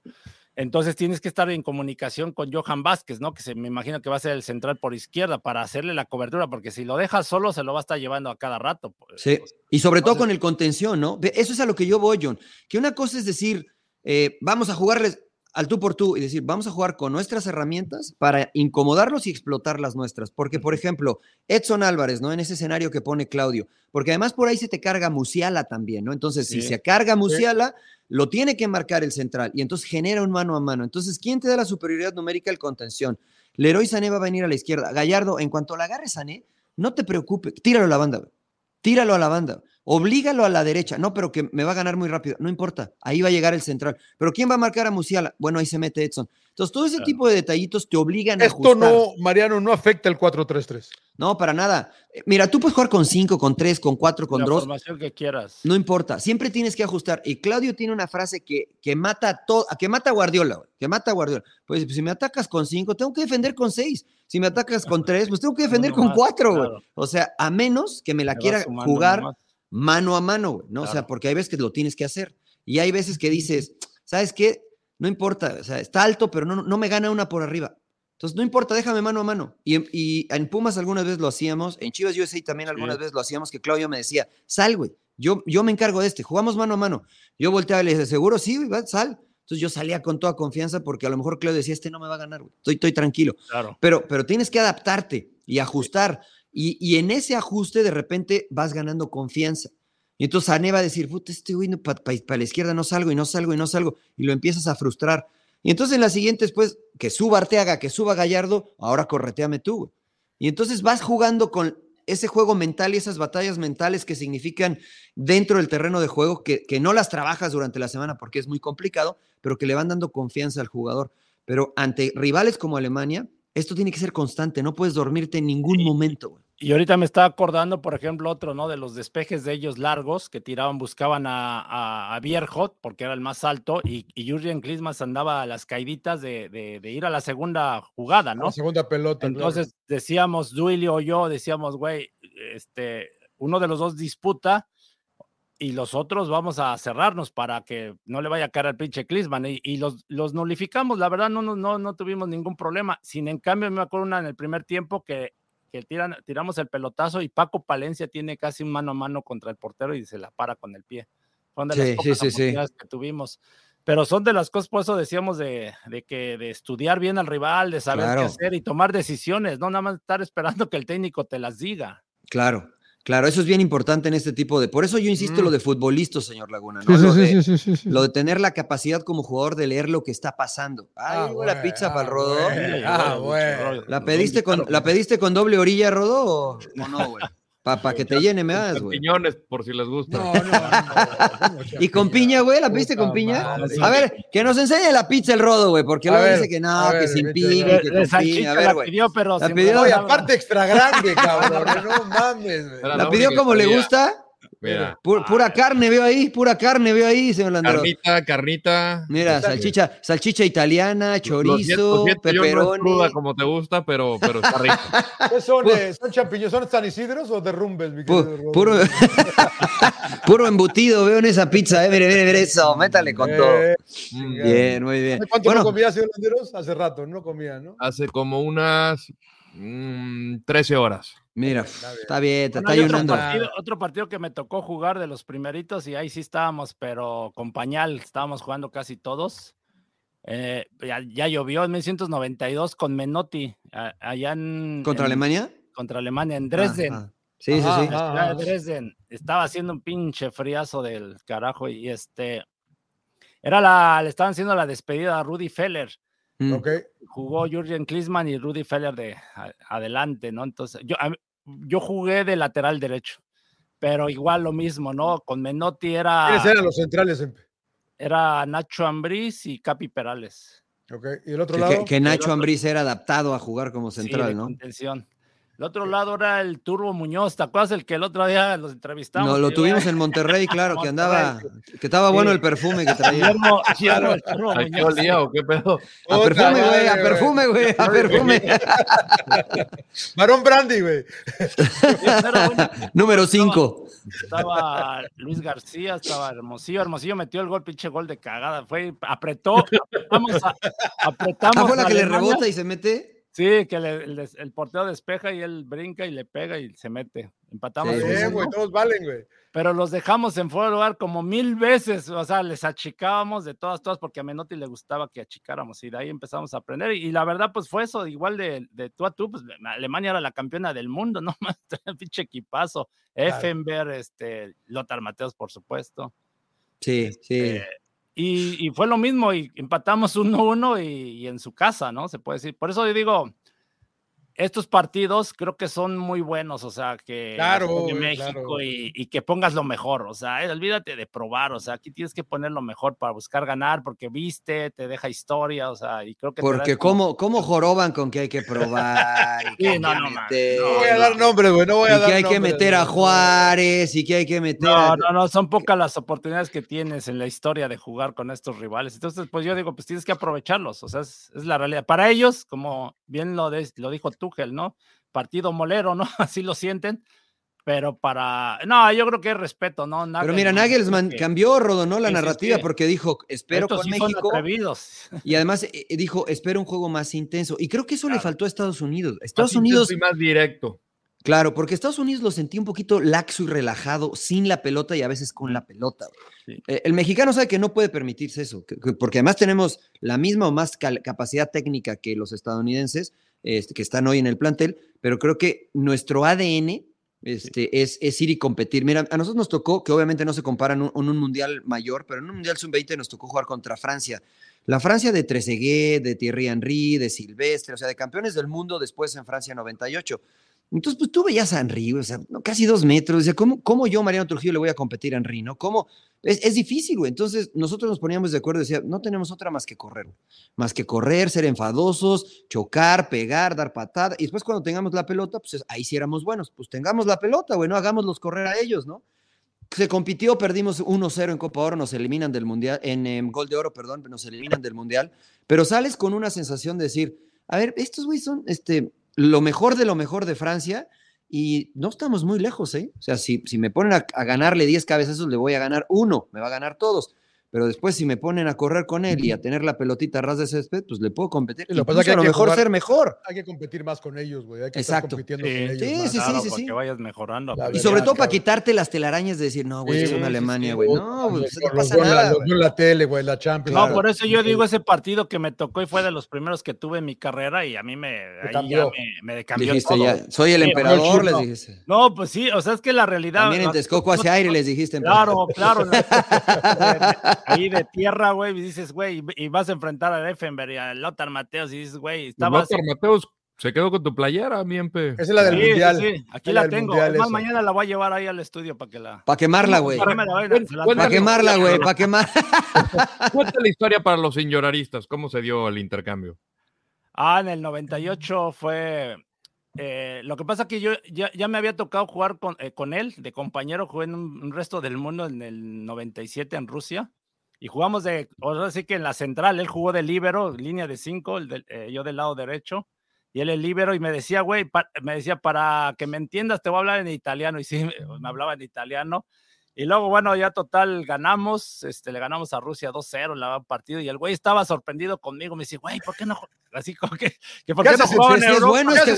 Entonces tienes que estar en comunicación con Johan Vázquez, ¿no? Que se me imagino que va a ser el central por izquierda para hacerle la cobertura, porque si lo dejas solo se lo va a estar llevando a cada rato. pues. Sí, y sobre todo con el contención, ¿no? Eso es a lo que yo voy, John. Que una cosa es decir, eh, vamos a jugarles al tú por tú y decir, vamos a jugar con nuestras herramientas para incomodarlos y explotar las nuestras. Porque, por ejemplo, Edson Álvarez, ¿no? En ese escenario que pone Claudio, porque además por ahí se te carga Musiala también, ¿no? Entonces, si se carga Musiala, lo tiene que marcar el central y entonces genera un mano a mano. Entonces, ¿quién te da la superioridad numérica? El contención. Leroy Sané va a venir a la izquierda. Gallardo, en cuanto la agarre Sané, no te preocupes, tíralo a la banda, tíralo a la banda, oblígalo a la derecha. No, pero que me va a ganar muy rápido. No importa, ahí va a llegar el central. Pero ¿quién va a marcar a Musiala? Bueno, ahí se mete Edson. Entonces, todo ese Claro. tipo de detallitos te obligan a Esto no, Mariano, no afecta el 4-3-3. No, para nada. Eh, Mira, tú puedes jugar con cinco, con tres, con cuatro, con la dos. formación que quieras. No importa, siempre tienes que ajustar. Y Claudio tiene una frase que, que mata a todo, que mata a Guardiola, güey, que mata a Guardiola. Pues si me atacas con cinco, tengo que defender con seis. Si me atacas con tres, pues tengo que defender con más, cuatro, güey. claro. O sea, a menos que me la quiera sumando jugar nomás. Mano a mano, güey, ¿no? O sea, porque hay veces que lo tienes que hacer. Y hay veces que dices, ¿sabes qué? No importa, o sea, está alto, pero no, no me gana una por arriba. Entonces, no importa, déjame mano a mano. Y, en- y en Pumas algunas veces lo hacíamos, en Chivas USA también algunas Sí. veces lo hacíamos, que Claudio me decía, sal, güey, yo, yo me encargo de este, jugamos mano a mano. Yo volteaba y le decía, ¿seguro? Sí, güey, sal. Entonces yo salía con toda confianza porque a lo mejor Claudio decía, este no me va a ganar, güey, estoy, estoy tranquilo. Claro. Pero, pero tienes que adaptarte y ajustar. Y, y en ese ajuste de repente vas ganando confianza. Y entonces Sané va a decir, puta, este güey para la izquierda no salgo y no salgo y no salgo. Y lo empiezas a frustrar. Y entonces en la siguiente, después, que suba Arteaga, que suba Gallardo, ahora correteame tú. güey. Y entonces vas jugando con ese juego mental y esas batallas mentales que significan dentro del terreno de juego, que, que no las trabajas durante la semana porque es muy complicado, pero que le van dando confianza al jugador. Pero ante rivales como Alemania, esto tiene que ser constante, no puedes dormirte en ningún momento. güey. Y ahorita me estaba acordando, por ejemplo, otro, ¿no? De los despejes de ellos largos que tiraban, buscaban a, a, a Bierhot porque era el más alto y, y Jurgen Klinsmann andaba a las caiditas de, de- de ir a la segunda jugada, ¿no? La segunda pelota. claro. Entonces decíamos, Duilio o yo, decíamos, güey, este, uno de los dos disputa y los otros vamos a cerrarnos para que no le vaya a caer al pinche Klinsmann y, y los, los nulificamos, la verdad no, no, no, no tuvimos ningún problema. Sin en cambio, me acuerdo una en el primer tiempo que, que tiran, tiramos el pelotazo y Paco Palencia tiene casi un mano a mano contra el portero y se la para con el pie. Fueron de las Sí, pocas sí, sí, sí. oportunidades que tuvimos. Pero son de las cosas, por eso decíamos de, de que de estudiar bien al rival, de saber Claro. qué hacer y tomar decisiones, no nada más estar esperando que el técnico te las diga. Claro, claro, eso es bien importante en este tipo de... Por eso yo insisto Mm. lo de futbolistas, señor Laguna, ¿no? Sí, sí, lo, sí, de, sí, sí, sí, sí. lo de tener la capacidad como jugador de leer lo que está pasando. Ay, Ah, la pizza ah, para el Rodo. güey. Ah, güey. ¿La pediste, con, ¿La pediste con doble orilla, Rodo? ¿O, o no, güey? Para que te llene, me das, güey. Champiñones, por si les gusta. No, no, no, no, ¿Y con piña, güey? ¿La pediste con piña? madre. A ver, que nos enseñe la pizza el Rodo, güey, porque A luego ver, dice que no, que sin piña, que con piña. A ver, la güey. pidió, pero La pidió- No, y guardar- aparte extra grande, cabrón. No mames, güey. ¿La la pidió como le gusta? Mira, Pura carne veo ahí, pura carne veo ahí, señor Landero. carnita, carnita. Mira, salchicha, salchicha italiana, chorizo, yo no es pepperoni. cruda como te gusta, pero, pero está rico. ¿Qué son? Eh, ¿Son champiñones? ¿Son San Isidros o derrumbes, mi querido puro, puro embutido veo en esa pizza, eh. Mire, mire, mire eso, métale con todo. Eh, chingado. Bien, muy bien. ¿Hace ¿Cuánto Bueno, no comía, señor Landeros? Hace rato, no comía, ¿no? Hace como unas mm, 13 horas. Mira, Está bien. está bien, te Bueno, está hay otro partido, otro partido que me tocó jugar de los primeritos y ahí sí estábamos, pero con pañal, estábamos jugando casi todos. Eh, ya, ya, llovió en 1992 con Menotti, allá en... ¿Contra en, Alemania? Contra Alemania, en Dresden. Ah, ah. Sí, sí, sí. Dresden. Estaba haciendo un pinche friazo del carajo y este... Era la, le estaban haciendo la despedida a Rudy Feller. Mm. Okay. Jugó Jürgen Klinsmann y Rudy Feller de a, adelante, ¿no? Entonces, yo, a, yo jugué de lateral derecho, pero igual lo mismo, ¿no? Con Menotti era... ¿Quiénes eran los centrales? Era Nacho Ambriz y Capi Perales. Ok, ¿y el otro que, lado? Que, que Nacho Ambriz era adaptado a jugar como central, sí, ¿no? Contención. El otro lado era el Turbo Muñoz, ¿te acuerdas el que el otro día los entrevistamos? No, lo tuvimos en Monterrey, claro, que andaba, que estaba bueno el perfume que traía. Guillermo, Guillermo, el Turbo ¿Ay, qué Muñoz. olía o qué pedo? A perfume, güey, a perfume, güey, a perfume. Marón Brandy, güey. Número 5. Estaba Luis García, estaba Hermosillo. Hermosillo metió el gol, pinche gol de cagada. Fue, apretó, apretamos, a- apretamos. Ah, fue la que le rebota y se mete. Sí, que le- el, el portero despeja y él brinca y le pega y se mete. Empatamos. Sí, güey, todos valen, güey. pero los dejamos en fuera de lugar como mil veces. O sea, les achicábamos de todas, todas, porque a Menotti le gustaba que achicáramos y de ahí empezamos a aprender. Y, y la verdad, pues fue eso, igual de, de tú a tú, pues Alemania era la campeona del mundo, ¿no? Más pinche equipazo. Claro. Effenberg, este, Lothar Mateos, por supuesto. Sí, sí. Eh, y, y fue lo mismo, y empatamos 1-1 y, y en su casa, ¿no? Se puede decir. Por eso yo digo, estos partidos creo que son muy buenos, o sea, que Claro, de güey, México claro. y, y que pongas lo mejor, o sea, eh, olvídate de probar, o sea, aquí tienes que poner lo mejor para buscar ganar, porque viste, te deja historia, o sea, y creo que... Porque como- cómo, cómo joroban con que hay que probar y que Sí, no, no, meter, No no, voy a dar nombre, güey, no voy a y dar que hay que nombres, meter a. Juárez y que hay que meter No, a... no, no, son pocas las oportunidades que tienes en la historia de jugar con estos rivales. Entonces, pues yo digo, pues tienes que aprovecharlos, o sea, es, es la realidad. Para ellos, como bien lo, de- lo dijo Tuchel, ¿no? Partido molero, ¿no? Así lo sienten, pero para... No, yo creo que es respeto, ¿no? Pero mira, Nagelsmann que- cambió, rodonó la Sí, sí, narrativa sí. porque dijo, espero estos con sí son México, atrevidos. y además eh, eh, dijo, espero un juego más intenso. Y creo que eso le Claro. faltó a Estados Unidos. Estados Más Unidos, y más directo. claro, porque Estados Unidos lo sentí un poquito laxo y relajado, sin la pelota y a veces con la pelota. Sí. Eh, el mexicano sabe que no puede permitirse eso, que- que- porque además tenemos la misma o más cal- capacidad técnica que los estadounidenses, este, que están hoy en el plantel, pero creo que nuestro ADN este, es, es ir y competir. Mira, a nosotros nos tocó, que obviamente no se compara en un, en un mundial mayor, pero en un mundial sub-20 nos tocó jugar contra Francia. La Francia de Trezeguet, de Thierry Henry, de Silvestre, o sea, de campeones del mundo después en Francia 98. Entonces, pues tú veías a Henry, o sea, casi dos metros. Decía, ¿cómo, ¿cómo yo, Mariano Trujillo, le voy a competir a Henry? ¿no? ¿Cómo? Es, es difícil, güey. Entonces, nosotros nos poníamos de acuerdo decía, no tenemos otra más que correr. güey. Más que correr, ser enfadosos, chocar, pegar, dar patada. Y después, cuando tengamos la pelota, pues ahí sí éramos buenos. Pues tengamos la pelota, güey, no hagámoslos correr a ellos, ¿no? Se compitió, perdimos 1-0 en Copa Oro, nos eliminan del Mundial, en em, Gol de Oro, perdón, nos eliminan del Mundial, pero sales con una sensación de decir, a ver, estos güeyes son este, lo mejor de lo mejor de Francia y no estamos muy lejos, ¿eh? O sea, si, si me ponen a, a ganarle 10 cabezazos, le voy a ganar uno, me va a ganar todos. Pero después, si me ponen a correr con él y a tener la pelotita a ras de césped, pues le puedo competir. Lo que pasa que a lo que mejor jugar- ser mejor. Hay que competir más con ellos, güey. Hay que Exacto. estar compitiendo Sí. con ellos. Sí, más. sí, Claro, sí, porque sí. vayas mejorando. La Y verdad, sobre todo para quitarte las telarañas de decir, no, güey, Sí, es una Alemania, sí, güey. güey. No, pues, Los- no pasa la- nada. güey. en la tele, güey, la Champions. No, Claro. por eso yo digo ese partido que me tocó y fue de los primeros que tuve en mi carrera y a mí me, ahí ya me, me cambió Dijiste todo. ya, soy el Sí, emperador, no, les dijiste. No, pues sí, o sea, es que la realidad. También en la- Texcoco hacia aire les dijiste. Claro, claro. ahí de tierra, güey, y dices, güey, y- vas a enfrentar a Effenberg y a Lothar Mateos y dices, güey, estaba. Lothar Mateos se quedó con tu playera, miempe. Esa es la del Sí, sí, Mundial. sí, aquí la tengo. Mundial Es más, esa. mañana la voy a llevar ahí al estudio para que la. Para quemarla, güey. Para quemarla, güey, para quemar. Cuenta la historia para los señoraristas, ¿cómo se dio el intercambio? Ah, en el 98 fue. eh, lo que pasa que yo ya, ya me había tocado jugar con, eh, con él, de compañero, jugué en un, un resto del mundo en el 97 en Rusia. Y jugamos de, ahora sí que en la central, él jugó de líbero, línea de cinco, el del- eh, yo del lado derecho, y él el líbero, y me decía, güey, me decía, para que me entiendas, te voy a hablar en italiano, y sí, me hablaba en italiano, Y luego, bueno, ya total ganamos, este, le ganamos a Rusia 2-0 en la partido y el güey estaba sorprendido conmigo. Me dice, güey, ¿por qué no? Así como que, que ¿por qué, ¿Qué no Sí, en es Europa? bueno ¿Qué este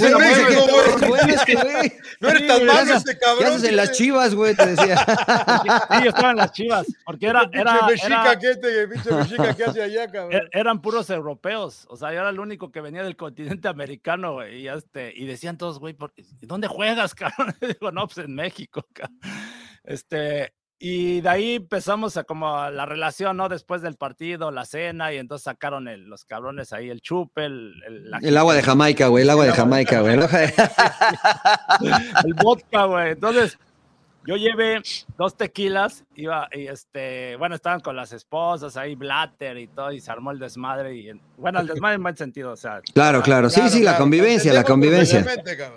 güey. este. No eres tan malo ¿Qué haces- este cabrón. ¿Qué haces en las chivas, güey? Te decía. Sí, yo estaba en las chivas, porque era, era, mexica era- que este, pinche mexica que hace allá, cabrón. er- eran puros europeos, o sea, yo era el único que venía del continente americano, güey, y, este, y decían todos, güey, ¿por- ¿dónde juegas, cabrón? Digo, no, pues en México, cabrón. Este, y de ahí empezamos a como la relación, ¿no? Después del partido, la cena, y entonces sacaron el- los cabrones ahí, el chupe, el, el, la- El agua de Jamaica, güey. El agua de Jamaica, güey. El vodka, güey. Entonces, yo llevé dos tequilas, iba, y este, bueno, estaban con las esposas ahí, Blatter y todo, y se armó el desmadre, y en- bueno, el desmadre en buen sentido, o sea, Claro, claro. Sí, Claro, sí, la claro, convivencia, la convivencia.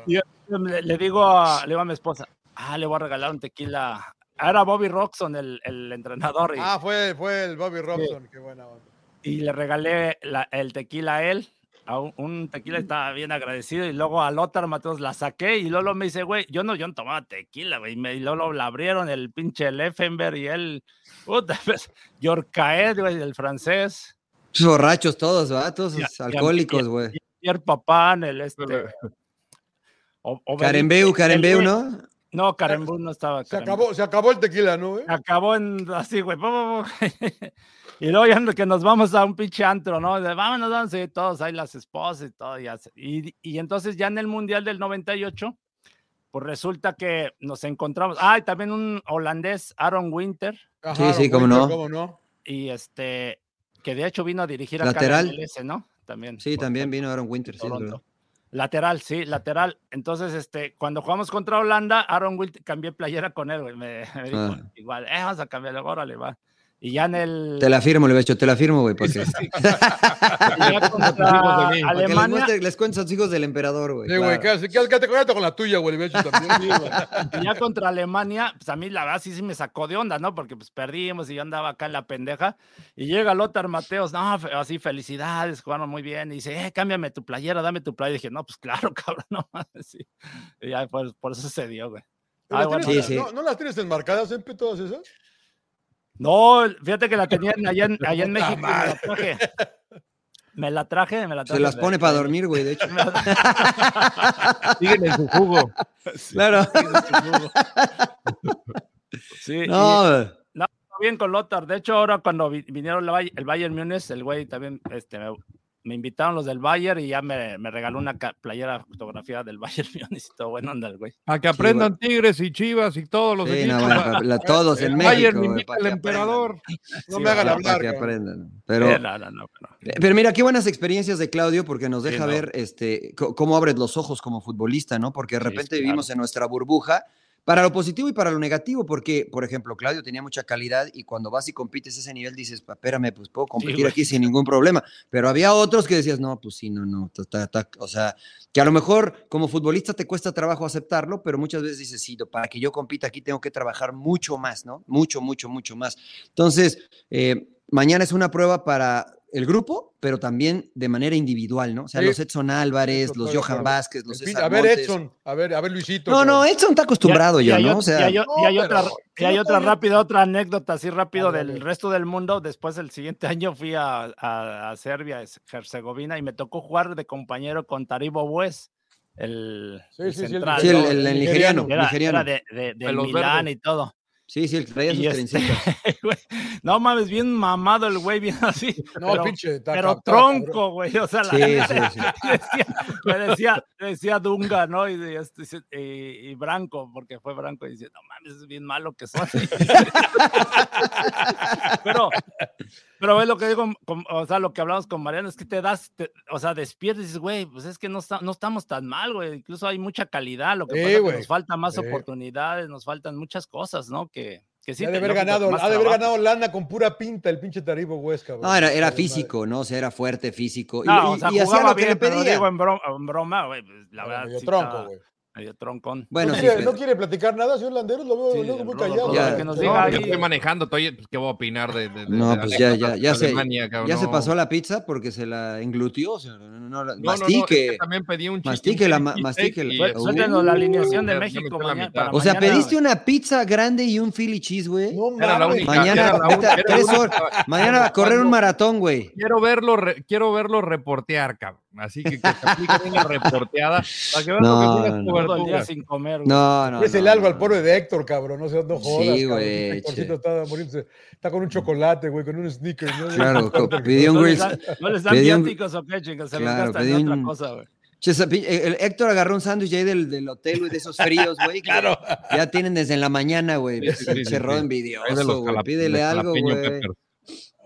Y- le, le digo a, le digo a mi esposa, ah, le voy a regalar un tequila. Ah, Era Bobby Roxon, el, el entrenador, y, Ah, fue, fue el Bobby Robson, qué buena onda. y le regalé la- el tequila a él. A un, un tequila estaba bien agradecido y luego a Lothar Mateos la saqué y Lolo me dice, güey, yo no, yo no tomaba tequila, güey, y, me, y Lolo la abrieron el pinche Leffenberg y él, puta, pues, Yorcaed, güey, el francés, Borrachos todos, ¿verdad? Todos ya, alcohólicos, güey. Pierre Papán, el este... o- Carembeu, el Carembeu, güey- ¿no? No, Carembeu no estaba. Se acabó, se acabó el tequila, ¿no, güey? acabó en así, güey. y luego ya que nos vamos a un pinche antro, ¿no? De, vámonos, vámonos, y todos ahí las esposas y todo. Y, así. y, y entonces ya en el Mundial del 98, pues resulta que nos encontramos. Ah, y también un holandés, Aaron Winter, Ajá, sí, don cómo Winter, no. cómo no. y este, que de hecho vino a dirigir acá Lateral. en el MLS, ¿no? También. Sí, también vino Aaron Winter, sí. Lateral, sí, lateral. Entonces, este, cuando jugamos contra Holanda, Aaron Wilt cambié playera con él, güey. Me, me dijo, Ah. igual, eh, vamos a cambiarle, órale, va. Y ya en el. Te la firmo, le he hecho, te la firmo, güey, porque, y ya contra les, Alemania, muestre- les cuento a sus hijos del emperador, güey. Sí, güey, claro. quédate, quédate, con la tuya, güey, también. Sí, y ya contra Alemania, pues a mí la verdad sí, sí me sacó de onda, ¿no? Porque pues perdimos y yo andaba acá en la pendeja. Y llega Lothar Mateos, no, así, felicidades, jugaron muy bien. Y dice, eh, cámbiame tu playera, dame tu playera. Y dije, no, pues claro, cabrón, no mames, sí. Y ya, por, por eso se dio, güey. ¿Las Ay, bueno. tienes- Sí, sí. ¿No, ¿No las tienes enmarcadas, Empe, todas esas? No, fíjate que la tenían allá en, allá en México me la traje. Me la traje, me la traje. Se las pone para dormir, güey, de hecho. Siguen en su jugo. Claro. Sí, y No, bien con Lothar. De hecho, ahora cuando vi- vinieron el Bayern Múnich, el güey también este, me, invitaron los del Bayern y ya me, me regaló una playera fotografía del Bayern Múnich y todo bueno anda el güey. A que aprendan Tigres y Chivas y todos los sí, no, la- todos en El México. Bayern invita al emperador. No Sí, me hagan hablar, que aprendan. Pero, Eh, no, no, no, no. Pero mira, qué buenas experiencias de Claudio, porque nos Sí, deja no. ver este, cómo abres los ojos como futbolista, ¿no? Porque de Sí, repente claro. vivimos en nuestra burbuja, para lo positivo y para lo negativo, porque, por ejemplo, Claudio tenía mucha calidad y cuando vas y compites ese nivel dices, "Pa, espérame, pues puedo competir aquí sin ningún problema. Pero había otros que decías, no, pues sí, no, no, ta, ta, ta", o sea, que a lo mejor como futbolista te cuesta trabajo aceptarlo, pero muchas veces dices, sí, para que yo compita aquí tengo que trabajar mucho más, ¿no? Mucho, mucho, mucho más. Entonces, eh, mañana es una prueba para el grupo, pero también de manera individual, ¿no? O sea, Sí. los Edson Álvarez, los Johan claro. Vázquez, los César a ver, Montes. Edson, a ver, a ver, Luisito. No, no. Edson está acostumbrado ya, ¿no? O sea, y hay, o- y hay No, otra, pero- y hay no, otra rápida, otra anécdota así rápido del resto del mundo. Después el siguiente año fui a, a, a Serbia, es- Herzegovina, y me tocó jugar de compañero con Taribo Bues, el, Sí, el sí, sí, el- central. sí, el, el- el nigeriano. nigeriano, Era, nigeriano. era de, Milán verdes. y todo. Sí, sí, el que traía sus Y este, güey, no mames, bien mamado el güey, bien así. No, pero, pinche. está pero tronco, güey. O sea, la Sí, sí, sí. decía, me decía, me decía Dunga, ¿no? Y, de- este, dice- y, y Branco, porque fue Branco, y dice, no mames, es bien malo que son. pero, pero ves lo que digo, con- o sea, lo que hablamos con Mariano, es que te das, te- o sea, despiertas y dices, güey, pues es que no, está- no estamos tan mal, güey. Incluso hay mucha calidad, lo que Sí, pasa es que nos falta más Sí. oportunidades, nos faltan muchas cosas, ¿no? Que, que sí. ha de haber ganado, ha de haber trabajo. ganado lana con pura pinta el pinche Taribo Huesca. No, era, era físico, ¿no? O sea, era fuerte, físico. Y, No, y- o sea, y hacía jugaba lo que bien, le pedía. digo en broma, en broma güey, pues, la verdad. medio sí tronco, estaba- güey. Medio troncón. Bueno, ¿No, sí, quiere, pero- no quiere platicar nada, señor Landeros? Lo veo, Sí, lo veo el muy callado. Ya. que nos No, diga yo estoy manejando, estoy, pues, ¿qué voy a opinar de, de- de- No, de pues ya, ya, ya se, Alemania, cabrón? ya se pasó la pizza porque se la englutió. sea, no, no, no, No, no, no, mastique. es que también pedí un chicken mastique la mastique la- la alineación de México mañana. para O sea, mañana. pediste una pizza grande y un Philly cheese, güey. No Era la mames. única, Mañana, tres horas. Mañana va a correr un maratón, güey. Quiero verlo, re- quiero verlo reportear, cabrón. Así que que te apliquen una reporteada para que veas No, lo que no. Todo el día sin comer. güey. No, no. Es el no, algo no, al pobre de Héctor, cabrón. No, seas- no jodas. Sí, güey, Héctorcito está, muriéndose. está con un chocolate, güey, con un sneaker. ¿no? Claro, pidió un ¿No les grill. dan, no les dan viáticos o qué, chicos? Se Claro, les gastan en otra cosa, güey. El Héctor agarró un sándwich ahí del, del hotel, güey, de esos fríos, güey. Claro. Ya tienen desde la mañana, güey. Sí, sí, de envidioso, güey. Pídele de algo, güey.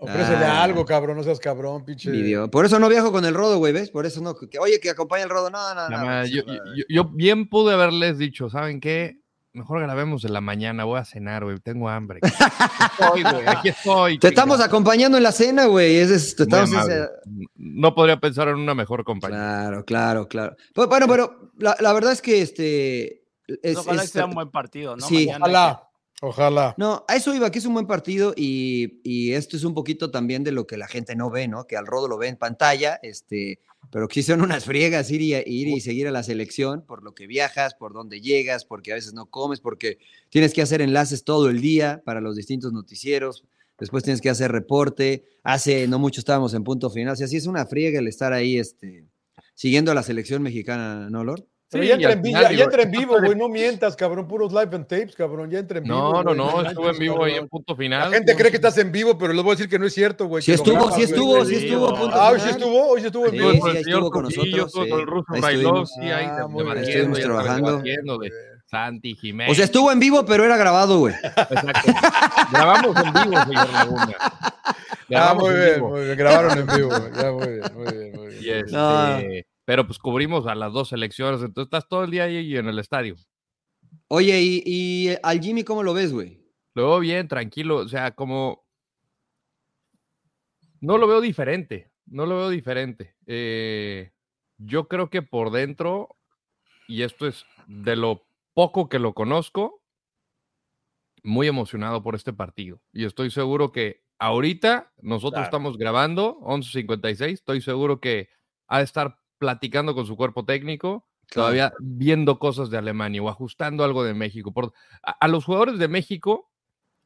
Ofrécele Ah. algo, cabrón. No seas cabrón, pinche. Por eso no viajo con el rodo, güey, ¿ves? Por eso no. que- oye, que acompaña el rodo. No, no, no. Yo, sí, yo- yo bien pude haberles dicho, ¿saben qué? Mejor grabemos en la mañana, voy a cenar, güey, tengo hambre. Aquí estoy, güey, aquí estoy. Te estamos acompañando en la cena, güey. Es, es- te Muy estamos amable. ese- No podría pensar en una mejor compañía. Claro, claro, claro. Pues, bueno, pero la, la verdad es que este. Es, Ojalá es- que sea un buen partido, ¿no? Sí. Mañana Ojalá. Ojalá. No, a eso iba, que es un buen partido y, y esto es un poquito también de lo que la gente no ve, ¿no? Que al Rodo lo ve en pantalla, este, pero que sí son unas friegas ir y, ir y seguir a la selección por lo que viajas, por dónde llegas, porque a veces no comes, porque tienes que hacer enlaces todo el día para los distintos noticieros, después tienes que hacer reporte, hace no mucho estábamos en punto final, o sea, sí es una friega el estar ahí, este, siguiendo a la selección mexicana, ¿no, Lord? Pero Sí, ya entra en, vi- final, ya- ya digo, entra en esto vivo, güey. No mientas, cabrón. Puros live and tapes, cabrón. Ya entra en vivo. No, no, güey, no, estuve en vivo ahí en punto final. La gente cree que estás en vivo, pero les voy a decir que no es cierto, güey. Sí estuvo, grabas, sí estuvo, sí Sí, estuvo punto Ah, hoy sí estuvo, hoy sí estuvo en Sí, vivo. Sí, ahí señor estuvo con nosotros, sí. con el ruso Ahí ahí Ah, muy bien. debatiendo, Estuvimos y trabajando. de Santi Jiménez. O sea, estuvo en vivo, pero era grabado, güey. Exacto. Grabamos en vivo, señor Laguna. Ah, Grabamos muy en bien, vivo. muy bien. Grabaron en vivo, güey. Ya, muy bien, muy bien, muy bien. Pero pues cubrimos a las dos selecciones, entonces estás todo el día ahí en el estadio. Oye, ¿y, y al Jimmy cómo lo ves, güey? Luego bien, tranquilo, o sea, como... No lo veo diferente, no lo veo diferente. Eh, yo creo que por dentro, y esto es de lo poco que lo conozco, muy emocionado por este partido. Y estoy seguro que ahorita nosotros Claro. estamos grabando 11.56, estoy seguro que ha de estar platicando con su cuerpo técnico, todavía viendo cosas de Alemania o ajustando algo de México. Por, a, a los jugadores de México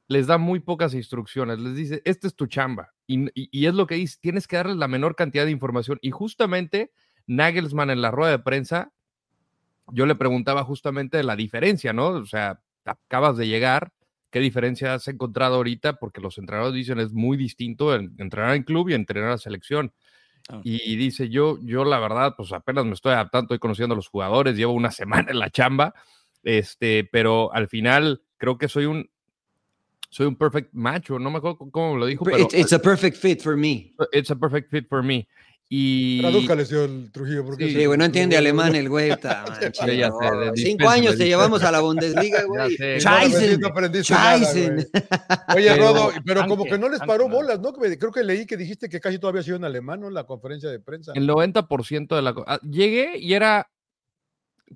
les da muy pocas instrucciones, les dice, esta es tu chamba. Y, y- y es lo que dice, tienes que darles la menor cantidad de información. Y justamente Nagelsmann en la rueda de prensa, yo le preguntaba justamente de la diferencia, ¿no? O sea, acabas de llegar, ¿qué diferencia has encontrado ahorita? Porque los entrenadores dicen es muy distinto entrenar en club y entrenar a selección. Ah. Y dice, yo, yo la verdad, pues apenas me estoy adaptando, estoy conociendo a los jugadores, llevo una semana en la chamba, este, pero al final creo que soy un, soy un perfect macho, no me acuerdo cómo lo dijo, pero It's, it's a perfect fit for me. it's a perfect fit for me. Y Tradújale, señor Trujillo, porque Sí, Sí, güey, no entiende alemán el güey. ta, manche, Ya, ya sé, no. de- Cinco años te llevamos a la Bundesliga, güey. Scheißen. Oye, Pero- Rodo, pero como que no les paró bolas, ¿no? Creo que leí que dijiste que casi todavía ha sido en alemán, ¿no? En la conferencia de prensa. El 90% de la... ah, Llegué y era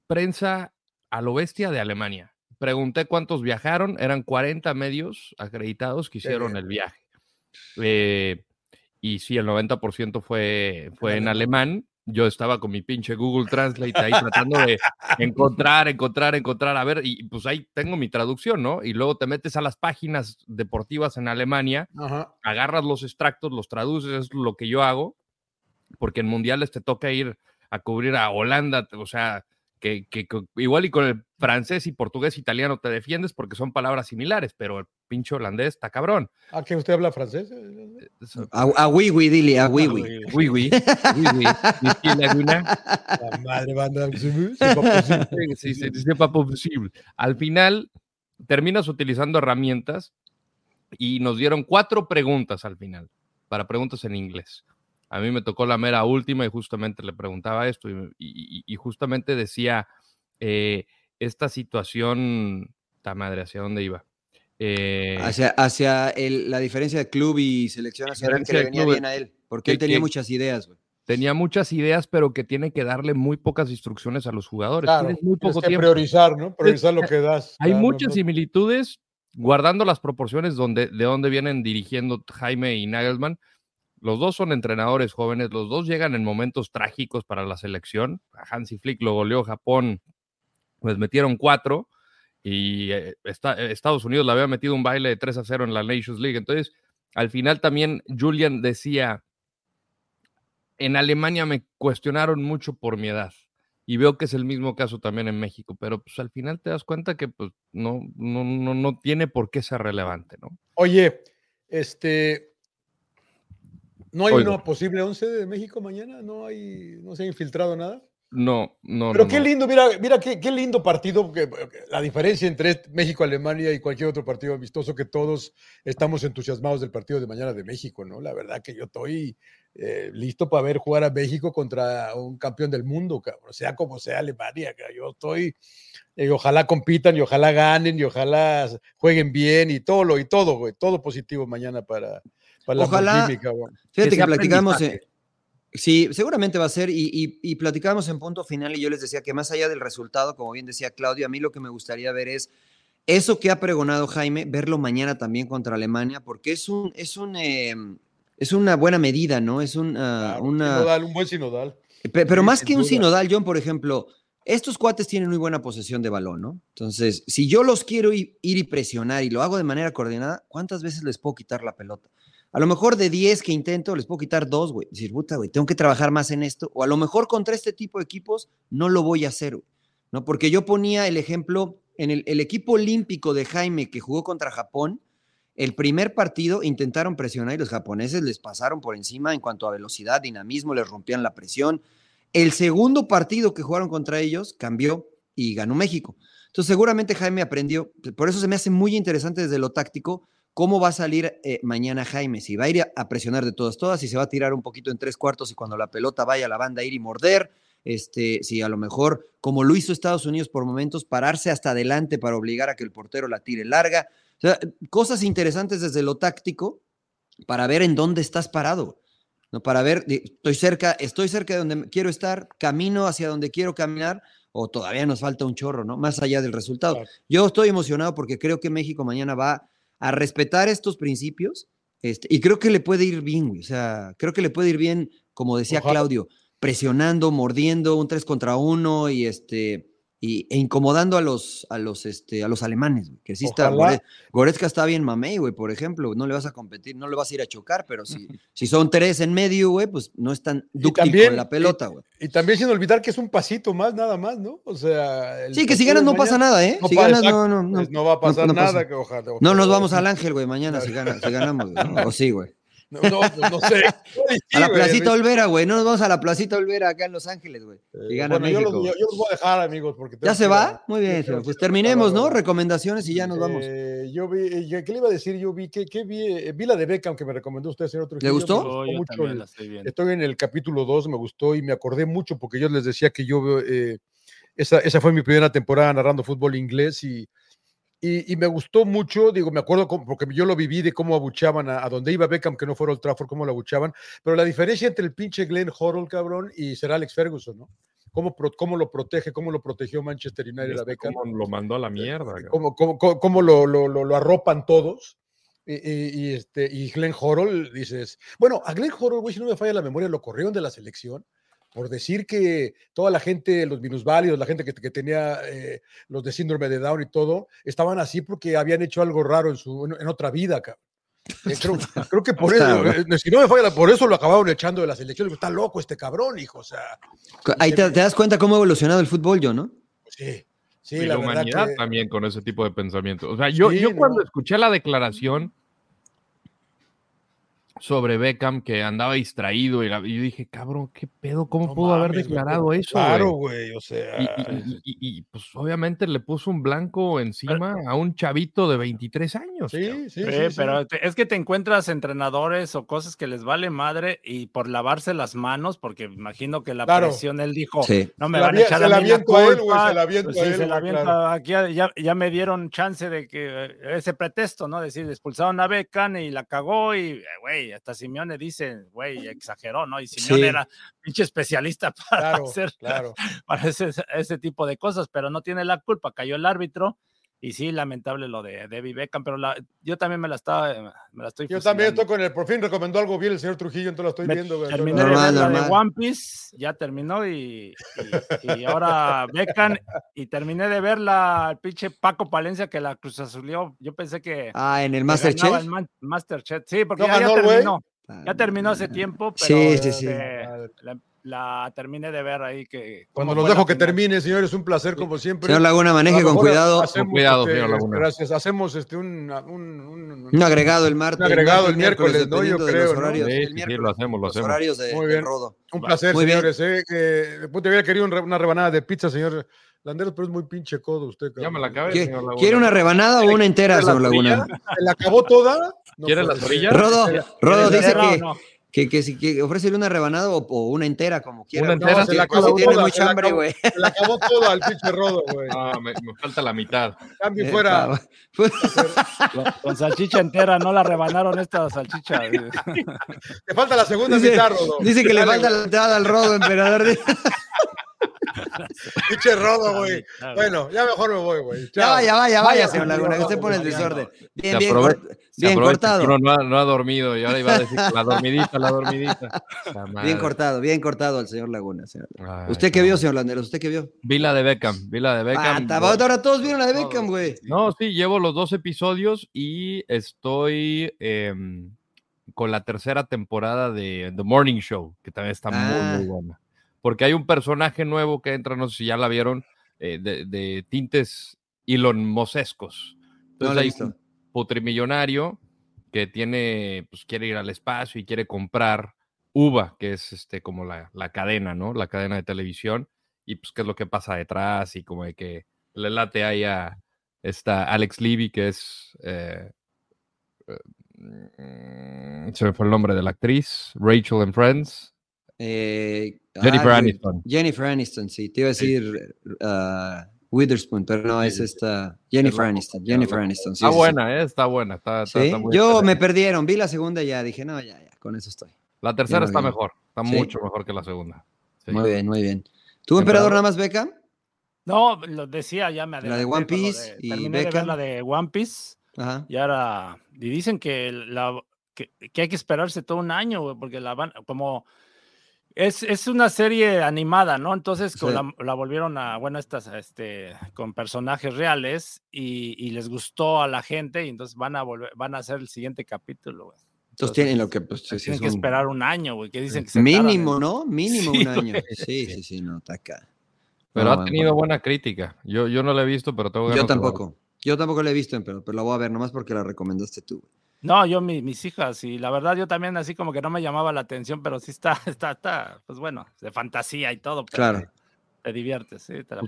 prensa a lo bestia de Alemania. Pregunté cuántos viajaron, eran 40 medios acreditados que hicieron el viaje. Eh, y sí, el 90% fue, fue en alemán. Yo estaba con mi pinche Google Translate ahí tratando de encontrar, encontrar, encontrar, a ver, y pues ahí tengo mi traducción, ¿no? Y luego te metes a las páginas deportivas en Alemania Ajá. agarras los extractos, los traduces, es lo que yo hago, porque en mundiales te toca ir a cubrir a Holanda, o sea, que, que- que igual y con el francés y portugués italiano te defiendes porque son palabras similares, pero pinche holandés está cabrón. ¿Ah, que usted habla francés? Es- A, a Wiwi, dile, a Wiwi. Oui, oui, oui, oui. Laguna. La madre banda. c'est pas possible. Sí, sí, sí, posible. Al final, terminas utilizando herramientas y nos dieron cuatro preguntas al final, para preguntas en inglés. A mí me tocó la mera última y justamente le preguntaba esto y, y- y justamente decía, eh, esta situación, ta madre, ¿hacia dónde iba? Eh, Hacia, hacia el- la diferencia de club y selección nacional que le venía club, bien a él. Porque que- él tenía que- muchas ideas, tenía muchas ideas, pero que tiene que darle muy pocas instrucciones a los jugadores. Claro, Tienes muy poco que tiempo. priorizar, ¿no? Priorizar lo que das. Hay Claro, muchas no- similitudes, guardando las proporciones donde, de donde vienen dirigiendo Jaime y Nagelsmann. Los dos son entrenadores jóvenes, los dos llegan en momentos trágicos para la selección. A Hansi Flick lo goleó Japón, pues metieron cuatro y eh, esta- eh, Estados Unidos le había metido un baile de 3 a 0 en la Nations League. Entonces, al final también Julian decía, en Alemania me cuestionaron mucho por mi edad. Y veo que es el mismo caso también en México, pero pues al final te das cuenta que pues no, no, no, no tiene por qué ser relevante, ¿no? Oye, este. ¿No hay Oigo. una posible 11 de México mañana? ¿No hay, no se ha infiltrado nada? No, no, Pero no, qué no. lindo, mira, mira qué, qué lindo partido, porque porque la diferencia entre este- México, Alemania y cualquier otro partido amistoso, que todos estamos entusiasmados del partido de mañana de México, ¿no? La verdad que yo estoy eh, listo para ver jugar a México contra un campeón del mundo, cabrón, sea como sea Alemania, cabrón. yo estoy, eh, ojalá compitan y ojalá ganen y ojalá jueguen bien y todo, lo, y todo, güey, todo positivo mañana para, para la Ojalá- cabrón. Fíjate Que platicamos. aprendizaje. Sí, seguramente va a ser. Y, y, y platicábamos en punto final y yo les decía que más allá del resultado, como bien decía Claudio, a mí lo que me gustaría ver es eso que ha pregonado Jaime, verlo mañana también contra Alemania, porque es un, es un, eh, es una buena medida, ¿no? Es un, Claro, una, sinodal, un buen sinodal. Pe- Pero Sí, más que un sinodal, John, por ejemplo, estos cuates tienen muy buena posesión de balón, ¿no? Entonces, si yo los quiero ir y presionar y lo hago de manera coordinada, ¿cuántas veces les puedo quitar la pelota? A lo mejor de 10 que intento, les puedo quitar dos, güey. Decir, puta, güey, tengo que trabajar más en esto. O a lo mejor contra este tipo de equipos no lo voy a hacer, güey. ¿no? Porque yo ponía el ejemplo en el, el equipo olímpico de Jaime que jugó contra Japón. El primer partido intentaron presionar y los japoneses les pasaron por encima en cuanto a velocidad, dinamismo, les rompían la presión. El segundo partido que jugaron contra ellos cambió y ganó México. Entonces seguramente Jaime aprendió, por eso se me hace muy interesante desde lo táctico cómo va a salir eh, mañana Jaime, si va a ir a, presionar de todas, todas, si se va a tirar un poquito en tres cuartos y cuando la pelota vaya a la banda ir y morder, este, si a lo mejor, como lo hizo Estados Unidos por momentos, pararse hasta adelante para obligar a que el portero la tire larga. O sea, cosas interesantes desde lo táctico para ver en dónde estás parado. ¿no? Para ver, estoy cerca, estoy cerca de donde quiero estar, camino hacia donde quiero caminar, o todavía nos falta un chorro, ¿no? Más allá del resultado. Yo estoy emocionado porque creo que México mañana va a respetar estos principios este, y creo que le puede ir bien, güey. O sea, creo que le puede ir bien, como decía Ojalá. Claudio, presionando, mordiendo, un 3 contra 1 y este. Y, e incomodando a los, a los, este, a los alemanes, güey, que sí está. Gore- Goretzka está bien mamey, güey, por ejemplo. No le vas a competir, no le vas a ir a chocar, pero si, si son tres en medio, güey, pues no es tan dúctil también- con la pelota, güey. Y también sin olvidar que es un pasito más, nada más, ¿no? O sea. el Sí, que si ganas no pasa nada, ¿eh? No si ganas, exacto, no, no, no. pues no va a pasar pasa. nada. que ojalá, No nos vamos al Ángel, güey, mañana si, gana- si ganamos, güey. O sí, güey. No, no, pues no sé. A la Placita. Olvera, güey. No nos vamos a la Placita Olvera acá en Los Ángeles, güey. Eh, gana bueno, yo los, yo- yo los voy a dejar, amigos. Porque ¿Ya que se va? a- Muy bien, Pues que terminemos, ¿no? Recomendaciones y ya nos vamos. Eh, yo vi, eh, ¿qué le iba a decir? Yo vi, ¿qué, qué vi? Eh, vi la de Beckham que me recomendó usted, señor Trujillo. gustó? Me Oh, yo mucho la estoy en el capítulo 2, me gustó y me acordé mucho porque yo les decía que yo, eh, esa, esa fue mi primera temporada narrando fútbol inglés y, y, y me gustó mucho, digo, me acuerdo porque yo lo viví de cómo abuchaban a, a donde iba Beckham, que no fuera Old Trafford, cómo lo abuchaban, pero la diferencia entre el pinche Glenn Hoddle, cabrón, y Sir Alex Ferguson, ¿no? Cómo, cómo lo protege, cómo lo protegió Manchester United a Beckham ¿Cómo lo mandó a la mierda? cabrón? cómo, cómo- cómo- lo, lo- lo- lo arropan todos. Y, y- y este, y Glenn Hoddle, dices, bueno, a Glenn Hoddle, güey, si no me falla la memoria, lo corrieron de la selección por decir que toda la gente, los minusválidos, la gente que, que tenía eh, los de síndrome de Down y todo, estaban así porque habían hecho algo raro en, su, en, en otra vida, cabrón. Eh, creo, creo que por eso, eh, si no me falla, por eso lo acabaron echando de la selección. Digo, Está loco este cabrón, hijo. O sea, Ahí te, te das cuenta cómo ha evolucionado el fútbol, yo, ¿no? sí, sí, y la la humanidad que- también con ese tipo de pensamiento. O sea, yo, Sí, yo cuando no. escuché la declaración sobre Beckham que andaba distraído y, la- y yo dije, cabrón, ¿qué pedo? ¿Cómo No pudo haber güey, declarado eso? Claro, güey? o sea. Y, y- y- y, pues obviamente le puso un blanco encima a un chavito de 23 años. Sí, sí, Eh, sí, sí. pero te- es que te encuentras entrenadores o cosas que les vale madre y por lavarse las manos, porque imagino que la Claro. presión él dijo, Sí. no me la van a echar se a la aviento a él, güey, culpa". se la aviento Pues a sí, él, se la aviento claro. aquí ya, ya, me dieron chance de que eh, ese pretexto, ¿no? Decir, expulsaron a Beckham y la cagó y, eh, güey, hasta Simeone dice, güey, exageró, ¿no? Y Simeone era pinche especialista para hacer claro. para ese, ese, tipo de cosas, pero no tiene la culpa, cayó el árbitro y sí, lamentable lo de Debbie Beckham, pero la, yo también me la estaba, me la estoy Yo también estoy con el, por fin recomendó algo bien el señor Trujillo, entonces lo estoy viendo. Terminé la de One Piece, ya terminó y, y, ahora Beckham, y terminé de ver la el pinche Paco Palencia que la Cruz Azulió. Yo pensé que. Ah, en el Masterchef. Masterchef, sí, porque ya, terminó. Ya terminó hace tiempo, pero sí, sí, sí. La, la terminé de ver ahí que... Cuando los dejo que termine, señores, un placer como siempre. Señor Laguna, maneje con cuidado. con cuidado, este, señor Laguna. Gracias. Hacemos este, un, un, un, agregado el martes. Un agregado el miércoles, ¿no? Yo creo. Horarios, sí, sí, lo hacemos, lo hacemos. horarios de, Muy bien. de rodo. Un placer, Muy señores. Eh, que, puta, hubiera querido una rebanada de pizza, señor Landeros, pero es muy pinche codo usted. Ya me la acabé, ¿Quiere, señor Laguna. ¿Quiere una rebanada o una entera, señor Laguna? ¿Se la acabó toda? No ¿Quiere la torilla? Rodo, Rodo dice que... No. Que, que, si que ofrécele una rebanada o, o, una entera, como quiera. Una entera, no, se la acabó acabó tiene toda, mucha hambre, güey. Se la acabó toda al pinche rodo, güey. Ah, me, me falta la mitad. Cambio Eh, fuera. pues, Con, salchicha entera, no la rebanaron esta salchicha. Te falta la segunda dice, mitad, rodo. dice que le falta la entrada al rodo, emperador. Pinche rodo, güey. Bueno, ya mejor me voy, güey. Ya vaya, vaya, vaya, señor Laguna, que usted pone el desorden. Bien, bien, bien cortado. Uno no ha, no ha dormido y ahora iba a decir la dormidita, la dormidita. La Bien cortado, bien cortado al señor Laguna. señor. Ay, ¿Usted qué vio, señor Landeros? ¿Usted qué vio? Vi la de Beckham, vi la de Ah, Beckham. ta- ahora todos vieron la de Beckham, güey. No, sí, llevo los dos episodios y estoy em, con la tercera temporada de The Morning Show, que también está Ah. muy, muy buena. Porque hay un personaje nuevo que entra, no sé si ya la vieron, eh, de, de tintes Elon Mosescos. Entonces hay visto. un putrimillonario que tiene, pues quiere ir al espacio y quiere comprar UVA, que es este como la, la cadena, ¿no? La cadena de televisión. Y pues qué es lo que pasa detrás y como de que le late ahí a esta Alex Levy, que es... eh, eh, se me fue el nombre de la actriz, Rachel and Friends, Eh, Jennifer ah, Aniston. Jennifer Aniston, sí. Te iba a decir ah, Witherspoon, pero no, es esta. Jennifer Aniston. Jennifer. Aniston, sí. Está sí, buena, eh, está buena. Está, sí. está- Sí, está muy Yo me perdieron, vi la segunda y ya dije, no, ya, ya, con eso estoy. La tercera muy está bien. mejor, está Sí. mucho mejor que la segunda. Sí. Muy bien, muy bien. ¿Tú, emperador, nada más Beckham? No, lo decía, ya me La de adelanté One Piece de- y terminé de ver Beckham. la de One Piece Ajá. y ahora y dicen que la que, que hay que esperarse todo un año, porque la van como es, es una serie animada, ¿no? Entonces con Sí. la, la volvieron a, bueno, estas, este, con personajes reales y, y les gustó a la gente y entonces van a volver, van a hacer el siguiente capítulo, güey. Entonces tienen lo que, pues, Tienen es que un- esperar un año, güey, que dicen que se Mínimo, ¿no? Mínimo Sí, un año. güey. Sí, sí, sí, no, está acá. Pero No, ha bueno, tenido bueno. buena crítica. Yo, yo no la he visto, pero tengo Yo tampoco. Yo tampoco la he visto, pero, pero la voy a ver nomás porque la recomendaste tú. güey. No, yo, mi- mis hijas, y la verdad yo también así como que no me llamaba la atención, pero sí está, está, está, pues bueno, de fantasía y todo, pero Claro. te, te diviertes, sí. te la-